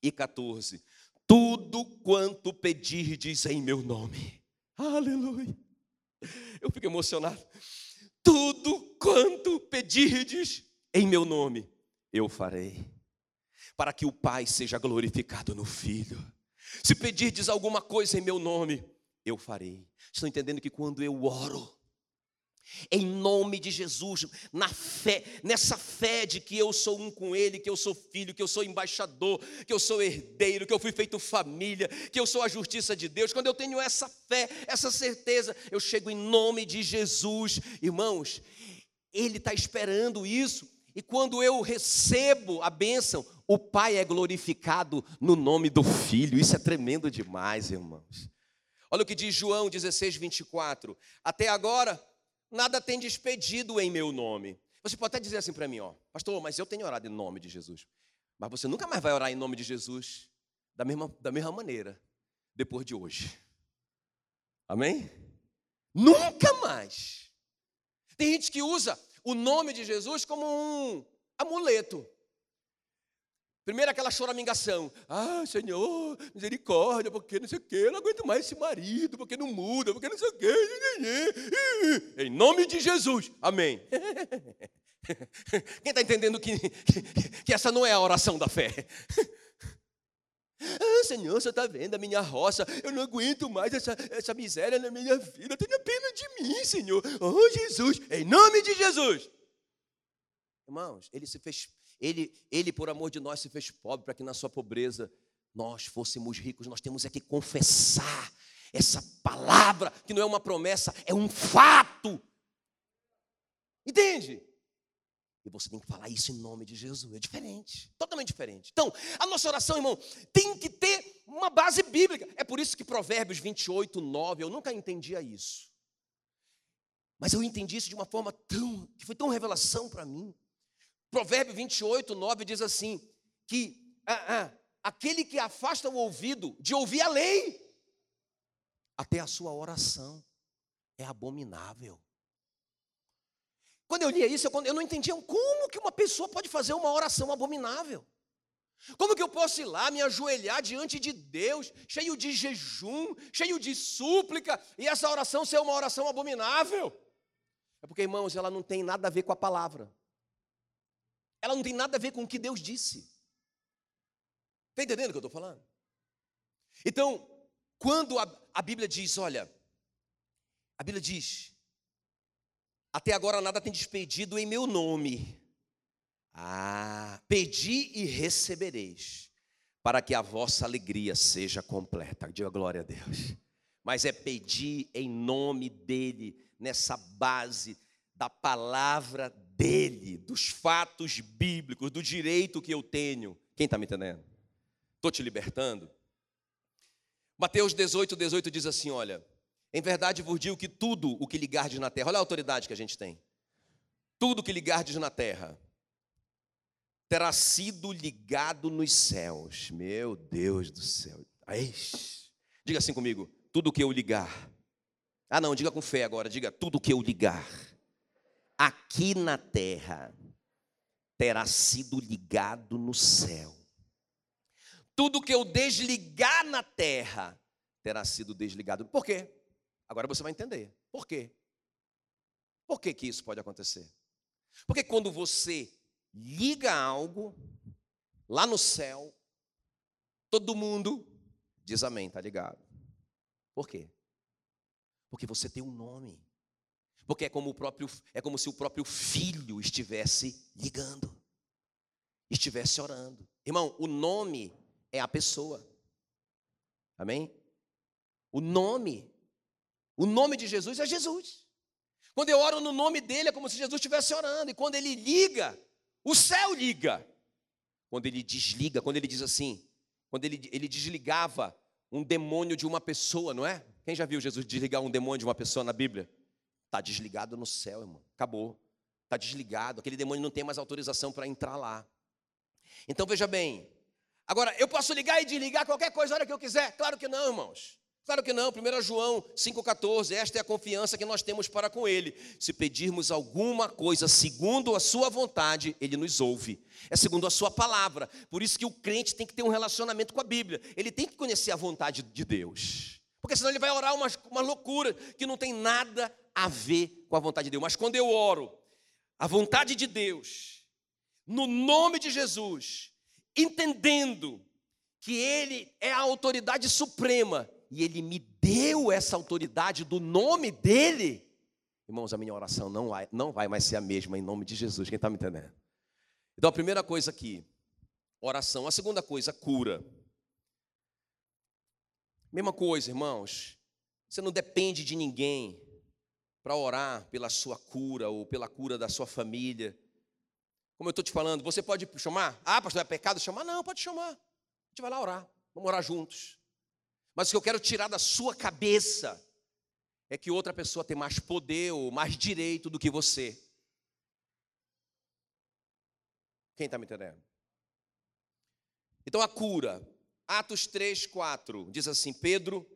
e 14: Tudo quanto pedirdes em meu nome, aleluia. Eu fico emocionado. Tudo quanto pedirdes em meu nome eu farei, para que o Pai seja glorificado no Filho. Se pedirdes alguma coisa em meu nome, eu farei. Estão entendendo que quando eu oro, em nome de Jesus, na fé, nessa fé de que eu sou um com Ele, que eu sou filho, que eu sou embaixador, que eu sou herdeiro, que eu fui feito família, que eu sou a justiça de Deus. Quando eu tenho essa fé, essa certeza, eu chego em nome de Jesus, irmãos. Ele está esperando isso. E quando eu recebo a bênção, o Pai é glorificado no nome do Filho. Isso é tremendo demais, irmãos. Olha o que diz João 16, 24. Até agora, nada tem despedido em meu nome. Você pode até dizer assim para mim, ó, pastor, mas eu tenho orado em nome de Jesus. Mas você nunca mais vai orar em nome de Jesus da mesma, da mesma maneira, depois de hoje. Amém? Nunca mais. Tem gente que usa o nome de Jesus como um amuleto. Primeiro aquela choramingação. Ah, Senhor, misericórdia, porque não sei o quê, eu não aguento mais esse marido, porque não muda, porque não sei o quê. Em nome de Jesus. Amém. Quem está entendendo que, que essa não é a oração da fé? Ah, Senhor, você está vendo a minha roça? Eu não aguento mais essa, essa miséria na minha vida. Tenha pena de mim, Senhor. Oh, Jesus, em nome de Jesus. Irmãos, ele se fez, ele, ele por amor de nós se fez pobre para que na sua pobreza nós fôssemos ricos. Nós temos é que confessar essa palavra, que não é uma promessa, é um fato. Entende? E você tem que falar isso em nome de Jesus. É diferente, totalmente diferente. Então, a nossa oração, irmão, tem que ter uma base bíblica. É por isso que Provérbios 28, 9, eu nunca entendia isso. Mas eu entendi isso de uma forma tão, que foi tão revelação para mim. Provérbio 28, 9 diz assim: que ah, ah, aquele que afasta o ouvido de ouvir a lei, até a sua oração é abominável. Quando eu lia isso, eu, não entendia como que uma pessoa pode fazer uma oração abominável. Como que eu posso ir lá me ajoelhar diante de Deus, cheio de jejum, cheio de súplica, e essa oração ser uma oração abominável? É porque, irmãos, ela não tem nada a ver com a palavra. Ela não tem nada a ver com o que Deus disse. Está entendendo o que eu estou falando? Então, quando a, a Bíblia diz, olha, a Bíblia diz, até agora nada tem despedido em meu nome. Ah, pedi e recebereis, para que a vossa alegria seja completa. Diga glória a Deus. Mas é pedir em nome dele, nessa base da palavra dele, dos fatos bíblicos, do direito que eu tenho. Quem está me entendendo? Estou te libertando? Mateus 18, 18 diz assim: Olha, em verdade vos digo que tudo o que ligardes na terra, olha a autoridade que a gente tem, tudo o que ligardes na terra, terá sido ligado nos céus. Meu Deus do céu. Eish. Diga assim comigo: tudo o que eu ligar. Ah, não, diga com fé agora, diga tudo o que eu ligar aqui na terra terá sido ligado no céu. Tudo que eu desligar na terra terá sido desligado. Por quê? Agora você vai entender. Por quê? Por que, que isso pode acontecer? Porque quando você liga algo lá no céu, todo mundo diz amém, tá ligado? Por quê? Porque você tem um nome. Porque é como o próprio é como se o próprio filho estivesse ligando. Estivesse orando. Irmão, o nome é a pessoa. Amém? O nome, o nome de Jesus é Jesus. Quando eu oro no nome dele, é como se Jesus estivesse orando. E quando ele liga, o céu liga. Quando ele desliga, quando ele diz assim, quando ele, ele desligava um demônio de uma pessoa, não é? Quem já viu Jesus desligar um demônio de uma pessoa na Bíblia? Está desligado no céu, irmão. Acabou. Está desligado. Aquele demônio não tem mais autorização para entrar lá. Então veja bem, Agora, eu posso ligar e desligar qualquer coisa a hora que eu quiser? Claro que não, irmãos. Claro que não. 1 João 5,14, esta é a confiança que nós temos para com Ele. Se pedirmos alguma coisa segundo a Sua vontade, Ele nos ouve. É segundo a Sua palavra. Por isso que o crente tem que ter um relacionamento com a Bíblia. Ele tem que conhecer a vontade de Deus. Porque senão ele vai orar uma, uma loucura que não tem nada a ver com a vontade de Deus. Mas quando eu oro, a vontade de Deus, no nome de Jesus, entendendo que Ele é a autoridade suprema e Ele me deu essa autoridade do nome dEle, irmãos, a minha oração não vai, não vai mais ser a mesma em nome de Jesus. Quem está me entendendo? Então, a primeira coisa aqui, oração. A segunda coisa, cura. Mesma coisa, irmãos. Você não depende de ninguém para orar pela sua cura ou pela cura da sua família. Como eu estou te falando, você pode chamar? Ah, pastor, é pecado chamar? Não, pode chamar. A gente vai lá orar. Vamos orar juntos. Mas o que eu quero tirar da sua cabeça é que outra pessoa tem mais poder ou mais direito do que você. Quem está me entendendo? Então a cura. Atos 3, 4 diz assim: Pedro,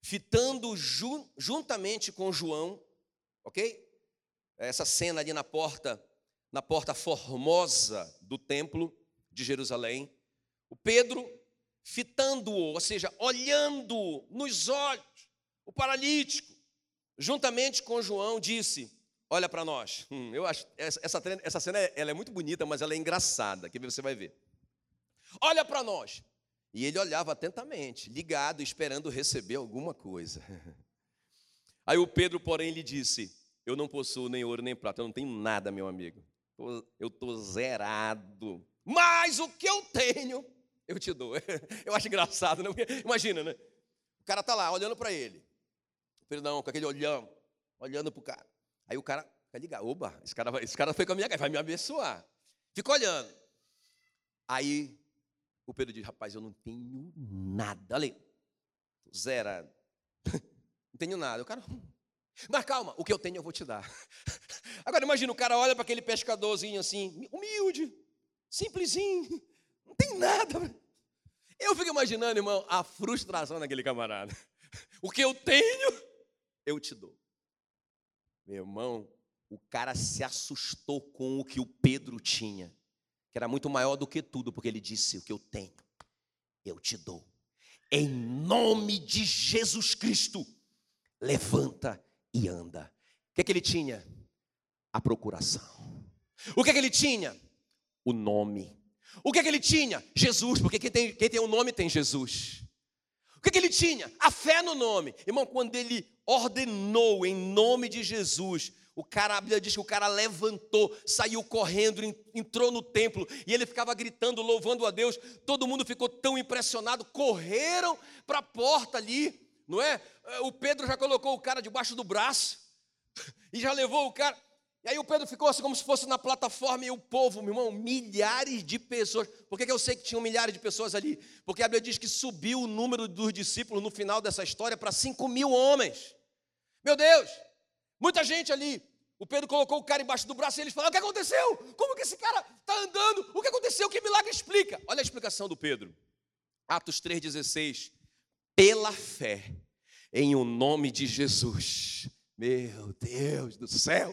fitando jun, juntamente com João, ok? Essa cena ali na porta na porta formosa do templo de Jerusalém. O Pedro, fitando-o, ou seja, olhando nos olhos, o paralítico, juntamente com João, disse: Olha para nós. Hum, eu acho essa, essa cena ela é muito bonita, mas ela é engraçada. Que você vai ver. Olha para nós. E ele olhava atentamente, ligado, esperando receber alguma coisa. Aí o Pedro, porém, lhe disse: Eu não possuo nem ouro nem prata, eu não tenho nada, meu amigo eu estou zerado. Mas o que eu tenho, eu te dou. Eu acho engraçado, né? imagina, né? O cara tá lá olhando para ele. Perdão, com aquele olhão, olhando para o cara. Aí o cara fica ligado. Oba, esse cara, esse cara foi com a minha cara, vai me abençoar. Fica olhando. Aí o Pedro diz: Rapaz, eu não tenho nada. Olha aí, zerado. Não tenho nada. O cara, mas calma, o que eu tenho eu vou te dar. Agora imagina, o cara olha para aquele pescadorzinho assim, humilde, simplesinho, não tem nada. Eu fico imaginando, irmão, a frustração daquele camarada. O que eu tenho, eu te dou. Meu irmão, o cara se assustou com o que o Pedro tinha, que era muito maior do que tudo, porque ele disse: O que eu tenho, eu te dou. Em nome de Jesus Cristo, levanta e anda. O que, é que ele tinha? A procuração. O que, é que ele tinha? O nome. O que, é que ele tinha? Jesus, porque quem tem, quem tem o um nome tem Jesus. O que, é que ele tinha? A fé no nome. Irmão, quando ele ordenou em nome de Jesus, o cara, a Bíblia diz que o cara levantou, saiu correndo, entrou no templo e ele ficava gritando, louvando a Deus. Todo mundo ficou tão impressionado, correram para a porta ali não é? O Pedro já colocou o cara debaixo do braço e já levou o cara. E aí o Pedro ficou assim como se fosse na plataforma e o povo, meu irmão, milhares de pessoas. Por que, que eu sei que tinham milhares de pessoas ali? Porque a Bíblia diz que subiu o número dos discípulos no final dessa história para 5 mil homens. Meu Deus, muita gente ali. O Pedro colocou o cara embaixo do braço e eles falaram: O que aconteceu? Como que esse cara está andando? O que aconteceu? Que milagre explica? Olha a explicação do Pedro. Atos 3,16. Pela fé em o nome de Jesus meu Deus do céu,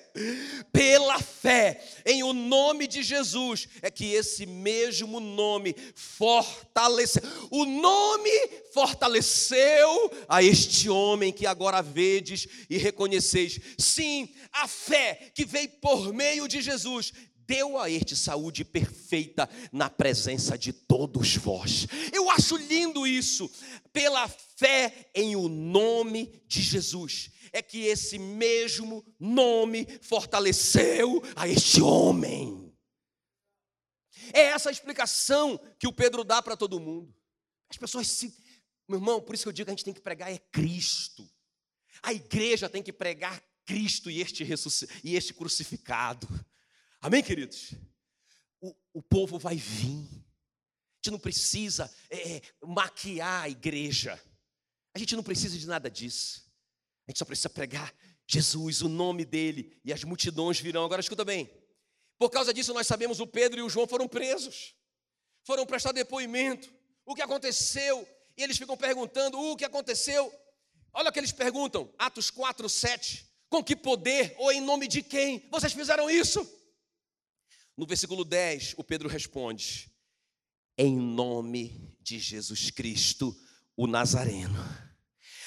pela fé em o nome de Jesus, é que esse mesmo nome fortaleceu, o nome fortaleceu a este homem que agora vedes e reconheceis. Sim, a fé que veio por meio de Jesus deu a este saúde perfeita na presença de todos vós. Eu acho lindo isso, pela fé em o nome de Jesus é que esse mesmo nome fortaleceu a este homem. É essa a explicação que o Pedro dá para todo mundo. As pessoas se. Meu irmão, por isso que eu digo que a gente tem que pregar é Cristo. A igreja tem que pregar Cristo e este, e este crucificado. Amém, queridos? O, o povo vai vir. A gente não precisa é, é maquiar a igreja. A gente não precisa de nada disso. Gente só precisa pregar Jesus, o nome dele, e as multidões virão. Agora escuta bem. Por causa disso, nós sabemos o Pedro e o João foram presos. Foram prestar depoimento. O que aconteceu? E eles ficam perguntando o que aconteceu. Olha o que eles perguntam, Atos 4, 7. Com que poder ou em nome de quem vocês fizeram isso? No versículo 10, o Pedro responde: Em nome de Jesus Cristo, o Nazareno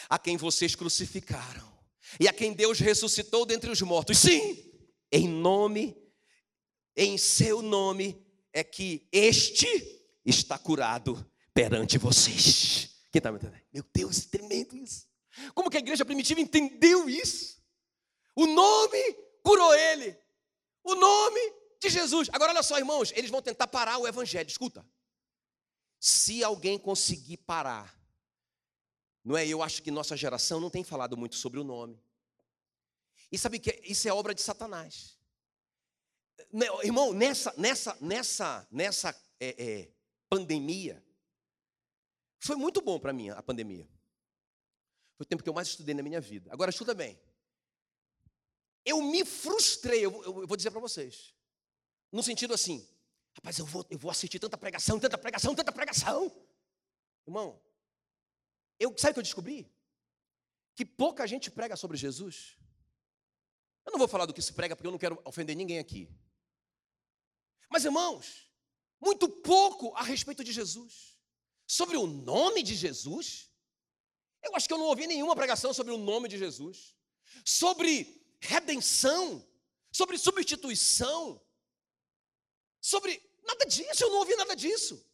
a quem vocês crucificaram e a quem Deus ressuscitou dentre os mortos. Sim, em nome, em seu nome é que este está curado perante vocês. Quem está me entendendo? Meu Deus, tremendo isso. Como que a igreja primitiva entendeu isso? O nome curou ele. O nome de Jesus. Agora olha só, irmãos, eles vão tentar parar o evangelho. Escuta. Se alguém conseguir parar não é? Eu acho que nossa geração não tem falado muito sobre o nome. E sabe que isso é obra de Satanás. Né, irmão, nessa, nessa, nessa, nessa é, é, pandemia, foi muito bom para mim a pandemia. Foi o tempo que eu mais estudei na minha vida. Agora, escuta bem. Eu me frustrei, eu, eu, eu vou dizer para vocês. No sentido assim, rapaz, eu vou, eu vou assistir tanta pregação, tanta pregação, tanta pregação. Irmão, eu, sabe o que eu descobri? Que pouca gente prega sobre Jesus. Eu não vou falar do que se prega porque eu não quero ofender ninguém aqui. Mas, irmãos, muito pouco a respeito de Jesus. Sobre o nome de Jesus. Eu acho que eu não ouvi nenhuma pregação sobre o nome de Jesus. Sobre redenção. Sobre substituição. Sobre. Nada disso, eu não ouvi nada disso.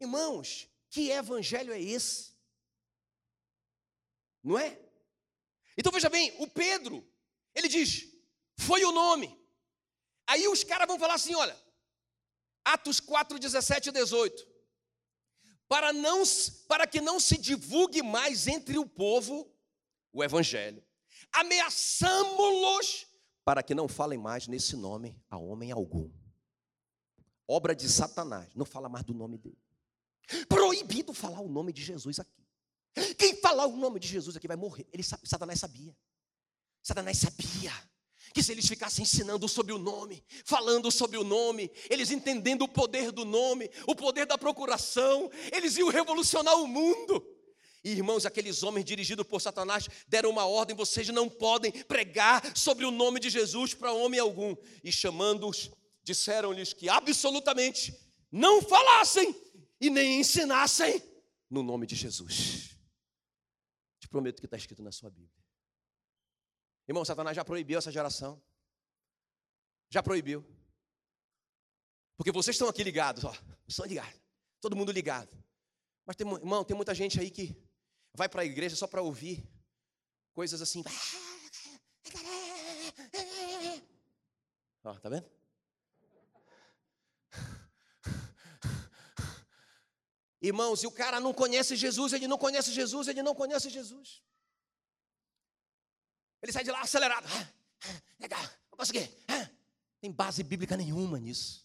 Irmãos, que evangelho é esse? Não é? Então veja bem, o Pedro, ele diz: foi o nome. Aí os caras vão falar assim: olha, Atos 4, 17 e 18. Para, não, para que não se divulgue mais entre o povo o evangelho, ameaçamos-los para que não falem mais nesse nome a homem algum. Obra de Satanás, não fala mais do nome dele. Proibido falar o nome de Jesus aqui. Quem falar o nome de Jesus aqui vai morrer. Ele, Satanás sabia. Satanás sabia que se eles ficassem ensinando sobre o nome, falando sobre o nome, eles entendendo o poder do nome, o poder da procuração, eles iam revolucionar o mundo. E, irmãos, aqueles homens dirigidos por Satanás deram uma ordem: vocês não podem pregar sobre o nome de Jesus para homem algum. E chamando-os, disseram-lhes que absolutamente não falassem e nem ensinassem no nome de Jesus. Te prometo que está escrito na sua Bíblia. Irmão, Satanás já proibiu essa geração. Já proibiu. Porque vocês estão aqui ligados, ó. Estão ligados. Todo mundo ligado. Mas, tem, irmão, tem muita gente aí que vai para a igreja só para ouvir coisas assim. Ó, tá vendo? Irmãos, e o cara não conhece Jesus, ele não conhece Jesus, ele não conhece Jesus. Ele sai de lá acelerado. Ah, ah, legal, o quê? Hã? Tem base bíblica nenhuma nisso.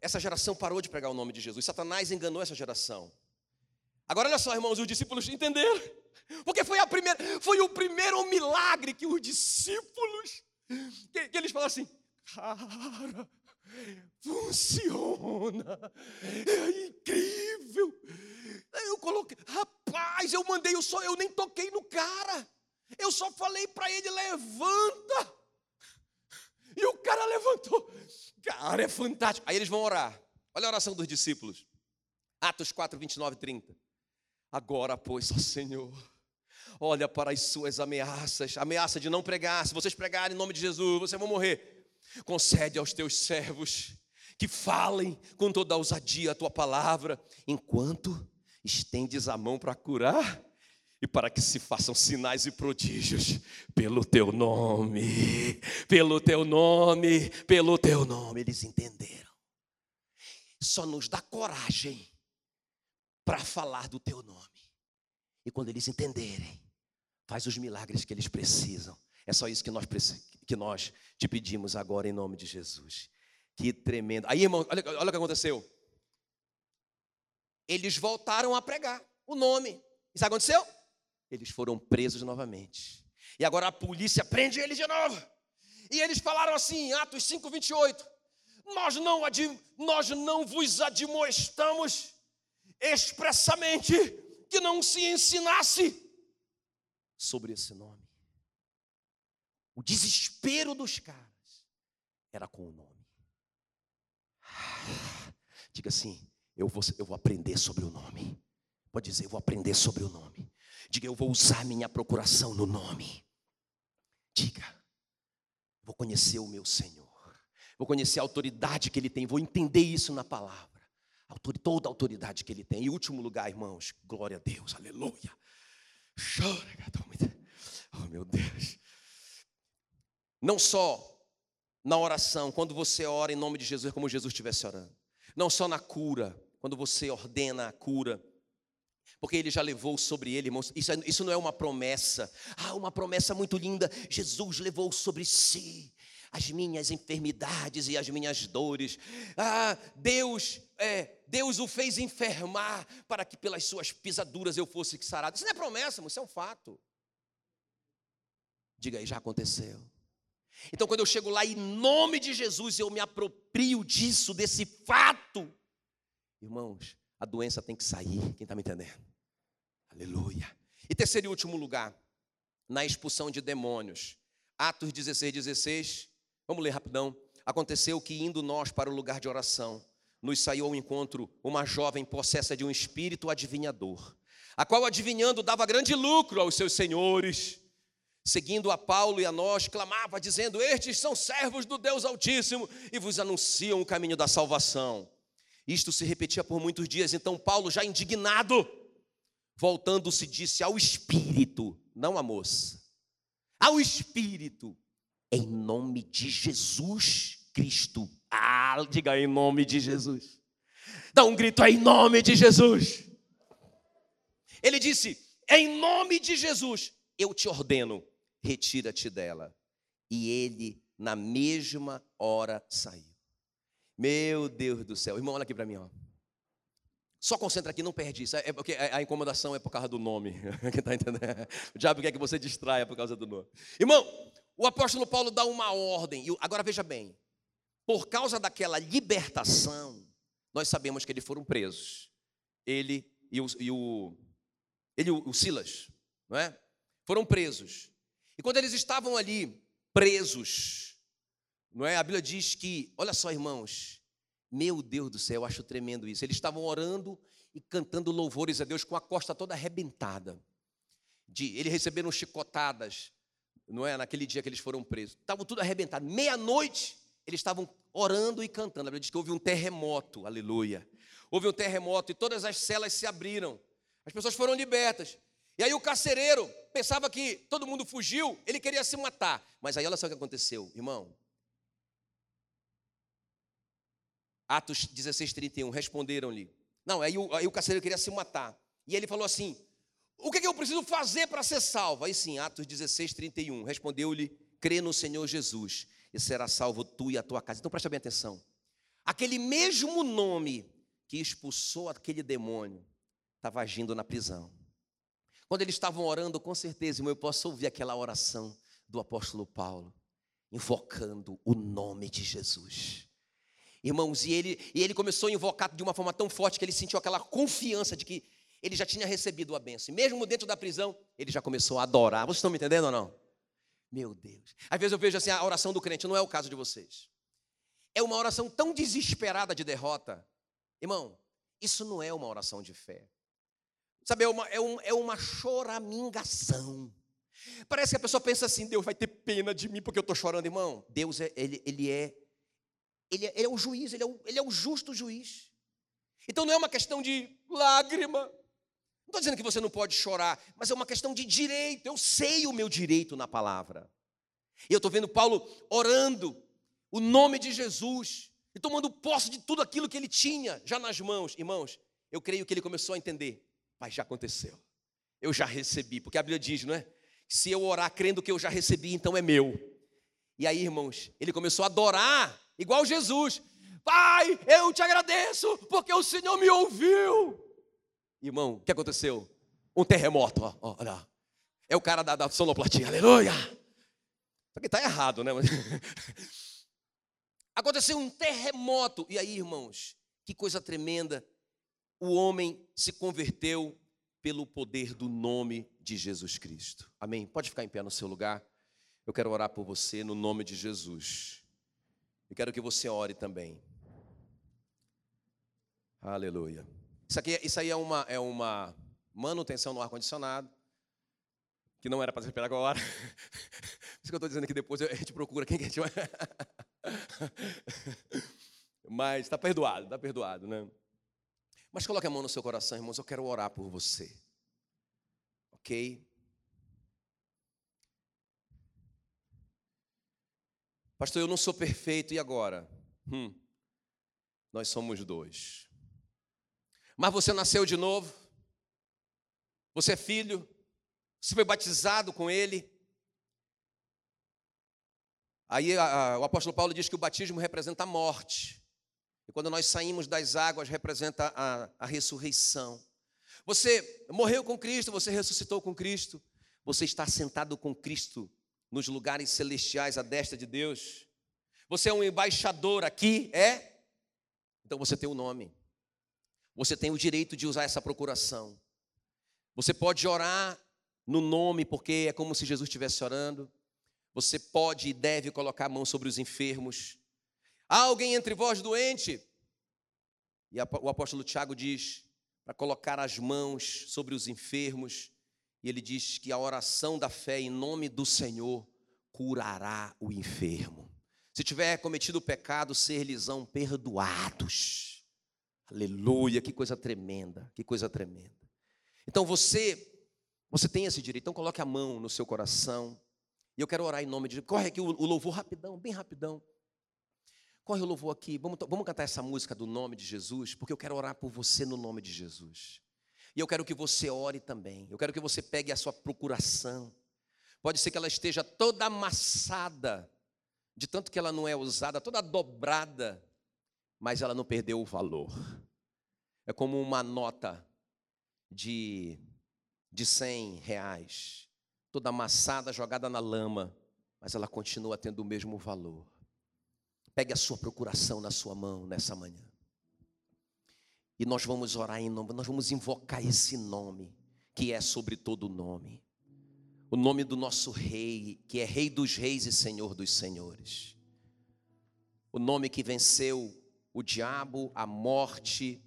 Essa geração parou de pregar o nome de Jesus. Satanás enganou essa geração. Agora olha só, irmãos, os discípulos entenderam. Porque foi a primeira, foi o primeiro milagre que os discípulos que, que eles falam assim: "Cara, funciona. É incrível. Eu coloquei, rapaz, eu mandei o só, eu nem toquei no cara. Eu só falei para ele: levanta. E o cara levantou. Cara, é fantástico. Aí eles vão orar. Olha a oração dos discípulos. Atos 4, 29 e 30. Agora, pois, ó Senhor, olha para as suas ameaças, ameaça de não pregar. Se vocês pregarem em nome de Jesus, vocês vão morrer. Concede aos teus servos que falem com toda a ousadia a tua palavra, enquanto estendes a mão para curar e para que se façam sinais e prodígios pelo teu nome, pelo teu nome, pelo teu nome. Eles entenderam. Só nos dá coragem para falar do teu nome. E quando eles entenderem, faz os milagres que eles precisam. É só isso que nós, que nós te pedimos agora em nome de Jesus. Que tremendo. Aí, irmão, olha, olha o que aconteceu. Eles voltaram a pregar o nome. E sabe o que aconteceu? eles foram presos novamente. E agora a polícia prende eles de novo. E eles falaram assim, Atos 5, 28. Nós não, nós não vos admoestamos expressamente que não se ensinasse sobre esse nome. O desespero dos caras era com o nome. Diga assim: eu vou, eu vou aprender sobre o nome. Pode dizer, eu vou aprender sobre o nome. Diga, eu vou usar minha procuração no nome. Diga, vou conhecer o meu Senhor. Vou conhecer a autoridade que Ele tem. Vou entender isso na palavra. Toda a autoridade que Ele tem. E último lugar, irmãos, glória a Deus, aleluia. Oh, meu Deus. Não só na oração, quando você ora em nome de Jesus, como Jesus estivesse orando. Não só na cura, quando você ordena a cura porque ele já levou sobre ele, irmãos. Isso, é, isso não é uma promessa. Ah, uma promessa muito linda. Jesus levou sobre si as minhas enfermidades e as minhas dores. Ah, Deus, é, Deus o fez enfermar para que pelas suas pisaduras eu fosse sarado. Isso não é promessa, irmão, isso é um fato. Diga aí, já aconteceu. Então, quando eu chego lá em nome de Jesus, eu me aproprio disso, desse fato. Irmãos, a doença tem que sair. Quem está me entendendo? Aleluia. E terceiro e último lugar, na expulsão de demônios. Atos 16, 16. Vamos ler rapidão. Aconteceu que, indo nós para o lugar de oração, nos saiu ao encontro uma jovem possessa de um espírito adivinhador, a qual, adivinhando, dava grande lucro aos seus senhores. Seguindo a Paulo e a nós, clamava, dizendo: Estes são servos do Deus Altíssimo e vos anunciam o caminho da salvação. Isto se repetia por muitos dias, então Paulo, já indignado, Voltando-se, disse ao espírito, não à moça, ao espírito, em nome de Jesus Cristo. Ah, diga em nome de Jesus. Dá um grito em nome de Jesus. Ele disse: em nome de Jesus, eu te ordeno, retira-te dela. E ele, na mesma hora, saiu. Meu Deus do céu. Irmão, olha aqui para mim, ó. Só concentra aqui, não perde isso. É porque a incomodação é por causa do nome. Quem está entendendo? O diabo quer que você distraia por causa do nome. Irmão, o apóstolo Paulo dá uma ordem. Agora veja bem. Por causa daquela libertação, nós sabemos que eles foram presos. Ele e o, e o, ele, o Silas, não é? Foram presos. E quando eles estavam ali presos, não é? A Bíblia diz que, olha só, irmãos, meu Deus do céu, eu acho tremendo isso. Eles estavam orando e cantando louvores a Deus com a costa toda arrebentada. De, eles receberam chicotadas, não é? Naquele dia que eles foram presos. Estavam tudo arrebentado. Meia-noite, eles estavam orando e cantando. A Bíblia diz que houve um terremoto, aleluia. Houve um terremoto e todas as celas se abriram. As pessoas foram libertas. E aí o carcereiro pensava que todo mundo fugiu, ele queria se matar. Mas aí olha só o que aconteceu, irmão. Atos 16, 31, responderam-lhe. Não, aí o, aí o carcereiro queria se matar. E ele falou assim: o que, é que eu preciso fazer para ser salvo? Aí sim, Atos 16, 31. Respondeu-lhe: crê no Senhor Jesus e será salvo tu e a tua casa. Então preste bem atenção. Aquele mesmo nome que expulsou aquele demônio estava agindo na prisão. Quando eles estavam orando, com certeza, irmão, eu posso ouvir aquela oração do apóstolo Paulo, invocando o nome de Jesus. Irmãos, e ele, e ele começou a invocar de uma forma tão forte que ele sentiu aquela confiança de que ele já tinha recebido a bênção. E mesmo dentro da prisão, ele já começou a adorar. Vocês estão me entendendo ou não? Meu Deus. Às vezes eu vejo assim a oração do crente, não é o caso de vocês. É uma oração tão desesperada de derrota. Irmão, isso não é uma oração de fé. Sabe, é uma, é, um, é uma choramingação. Parece que a pessoa pensa assim, Deus vai ter pena de mim porque eu estou chorando, irmão. Deus, é, ele, ele, é, ele, é, ele é o juiz, ele é o, ele é o justo juiz. Então não é uma questão de lágrima, estou dizendo que você não pode chorar, mas é uma questão de direito. Eu sei o meu direito na palavra. E eu estou vendo Paulo orando o nome de Jesus e tomando posse de tudo aquilo que ele tinha já nas mãos. Irmãos, eu creio que ele começou a entender. Mas já aconteceu. Eu já recebi, porque a Bíblia diz, não é? Se eu orar crendo que eu já recebi, então é meu. E aí, irmãos, ele começou a adorar, igual Jesus. Pai, eu te agradeço, porque o Senhor me ouviu. Irmão, o que aconteceu? Um terremoto, ó, ó, olha. É o cara da, da sonoplastia, aleluia. Só que está errado, né? Aconteceu um terremoto. E aí, irmãos, que coisa tremenda. O homem se converteu pelo poder do nome de Jesus Cristo. Amém? Pode ficar em pé no seu lugar. Eu quero orar por você no nome de Jesus. Eu quero que você ore também. Aleluia. Isso, aqui, isso aí é uma, é uma manutenção no ar-condicionado, que não era para esperar agora. Por isso que eu estou dizendo que depois a gente procura quem que a gente vai. Mas está perdoado, está perdoado, né? Mas coloque a mão no seu coração, irmãos, eu quero orar por você. Ok? Pastor, eu não sou perfeito, e agora? Hum, nós somos dois. Mas você nasceu de novo, você é filho, você foi batizado com ele. Aí a, a, o apóstolo Paulo diz que o batismo representa a morte. E quando nós saímos das águas, representa a, a ressurreição. Você morreu com Cristo, você ressuscitou com Cristo, você está sentado com Cristo nos lugares celestiais à destra de Deus. Você é um embaixador aqui, é? Então você tem o um nome. Você tem o direito de usar essa procuração. Você pode orar no nome, porque é como se Jesus estivesse orando. Você pode e deve colocar a mão sobre os enfermos. Há alguém entre vós doente? E o apóstolo Tiago diz para colocar as mãos sobre os enfermos. E ele diz que a oração da fé em nome do Senhor curará o enfermo. Se tiver cometido pecado, ser-lhes-ão perdoados. Aleluia, que coisa tremenda, que coisa tremenda. Então você, você tem esse direito. Então coloque a mão no seu coração. E eu quero orar em nome de. Corre aqui o louvor rapidão, bem rapidão. Corre o louvor aqui. Vamos, vamos cantar essa música do nome de Jesus, porque eu quero orar por você no nome de Jesus. E eu quero que você ore também. Eu quero que você pegue a sua procuração. Pode ser que ela esteja toda amassada, de tanto que ela não é usada, toda dobrada mas ela não perdeu o valor. É como uma nota de, de 100 reais, toda amassada, jogada na lama, mas ela continua tendo o mesmo valor. Pegue a sua procuração na sua mão nessa manhã. E nós vamos orar em nome, nós vamos invocar esse nome, que é sobre todo nome. O nome do nosso rei, que é Rei dos Reis e Senhor dos Senhores. O nome que venceu o diabo, a morte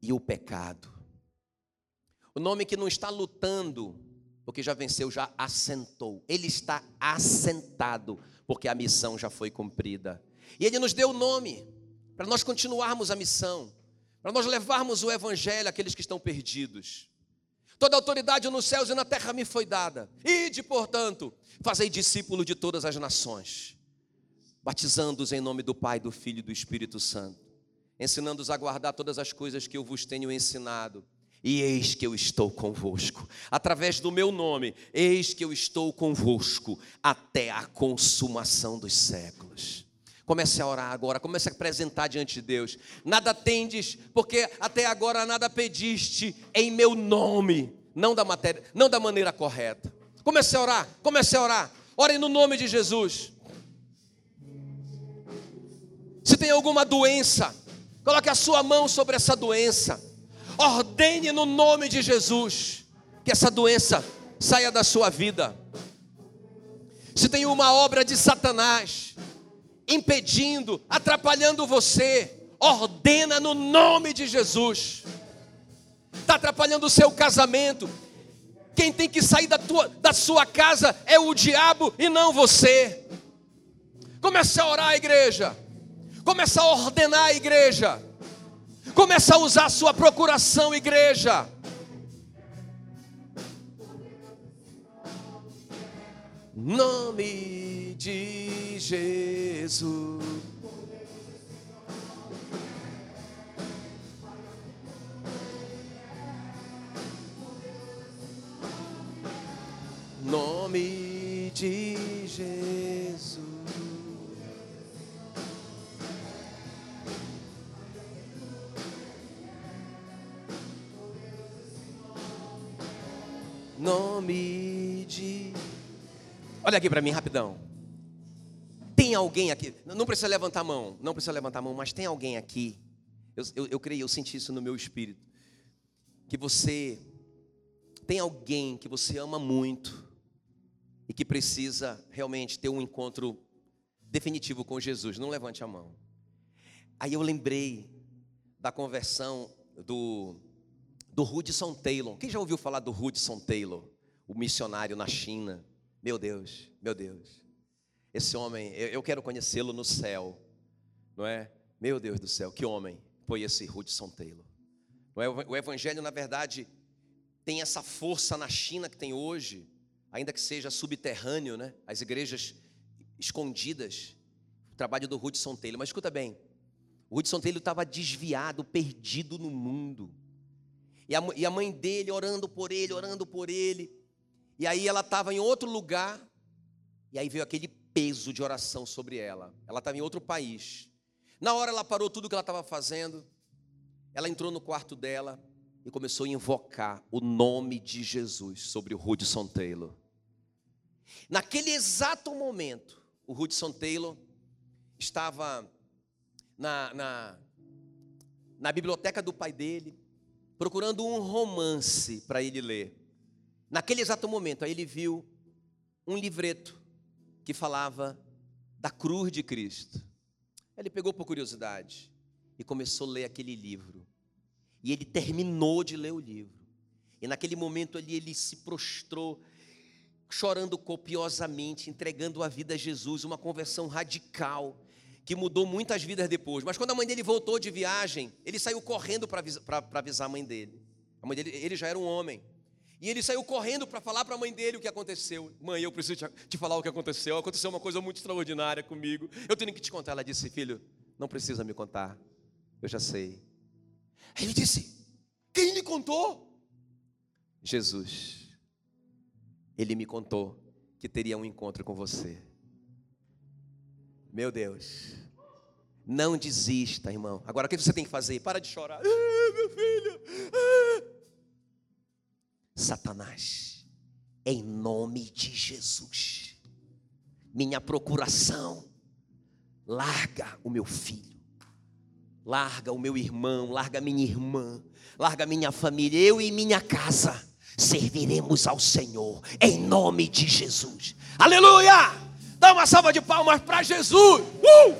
e o pecado. O nome que não está lutando, porque já venceu, já assentou. Ele está assentado, porque a missão já foi cumprida. E ele nos deu o nome para nós continuarmos a missão, para nós levarmos o evangelho àqueles que estão perdidos. Toda autoridade nos céus e na terra me foi dada. Ide, portanto, fazei discípulo de todas as nações batizando-os em nome do Pai, do Filho e do Espírito Santo, ensinando-os a guardar todas as coisas que eu vos tenho ensinado. E eis que eu estou convosco. Através do meu nome, eis que eu estou convosco até a consumação dos séculos. Comece a orar agora, comece a apresentar diante de Deus. Nada tendes, porque até agora nada pediste em meu nome, não da matéria, não da maneira correta. Comece a orar, comece a orar. Ore no nome de Jesus. Se tem alguma doença, coloque a sua mão sobre essa doença. Ordene no nome de Jesus que essa doença saia da sua vida. Se tem uma obra de Satanás impedindo, atrapalhando você, ordena no nome de Jesus. Está atrapalhando o seu casamento. Quem tem que sair da, tua, da sua casa é o diabo e não você. Comece a orar, igreja. Comece a ordenar a igreja. Começa a usar a sua procuração, igreja. Nome de Jesus. Nome de Jesus. Nome de. Olha aqui para mim rapidão. Tem alguém aqui, não precisa levantar a mão, não precisa levantar a mão, mas tem alguém aqui, eu, eu, eu creio, eu senti isso no meu espírito, que você, tem alguém que você ama muito e que precisa realmente ter um encontro definitivo com Jesus, não levante a mão. Aí eu lembrei da conversão do do Hudson Taylor. Quem já ouviu falar do Hudson Taylor, o missionário na China? Meu Deus, meu Deus. Esse homem, eu quero conhecê-lo no céu, não é? Meu Deus do céu, que homem foi esse Hudson Taylor. Não é? O evangelho, na verdade, tem essa força na China que tem hoje, ainda que seja subterrâneo, né? As igrejas escondidas. O trabalho do Hudson Taylor. Mas escuta bem, o Hudson Taylor estava desviado, perdido no mundo. E a, e a mãe dele orando por ele, orando por ele. E aí ela estava em outro lugar. E aí veio aquele peso de oração sobre ela. Ela estava em outro país. Na hora ela parou tudo que ela estava fazendo. Ela entrou no quarto dela e começou a invocar o nome de Jesus sobre o Hudson Taylor. Naquele exato momento, o Hudson Taylor estava na, na, na biblioteca do pai dele, procurando um romance para ele ler. Naquele exato momento, aí ele viu um livreto que falava da cruz de Cristo. Ele pegou por curiosidade e começou a ler aquele livro. E ele terminou de ler o livro. E naquele momento ali ele se prostrou, chorando copiosamente, entregando a vida a Jesus, uma conversão radical que mudou muitas vidas depois. Mas quando a mãe dele voltou de viagem, ele saiu correndo para avisar a mãe dele. A mãe dele, ele já era um homem. E ele saiu correndo para falar para a mãe dele o que aconteceu. Mãe, eu preciso te, te falar o que aconteceu. Aconteceu uma coisa muito extraordinária comigo. Eu tenho que te contar. Ela disse, filho, não precisa me contar. Eu já sei. Aí ele disse: Quem lhe contou? Jesus. Ele me contou que teria um encontro com você. Meu Deus. Não desista, irmão. Agora o que você tem que fazer? Para de chorar. Ah, meu filho. Ah. Satanás, em nome de Jesus, minha procuração, larga o meu filho, larga o meu irmão, larga minha irmã, larga minha família, eu e minha casa serviremos ao Senhor, em nome de Jesus. Aleluia! Dá uma salva de palmas para Jesus. Uh!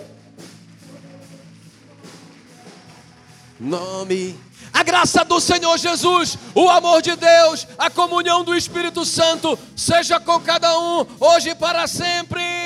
Nome. A graça do Senhor Jesus, o amor de Deus, a comunhão do Espírito Santo, seja com cada um, hoje e para sempre.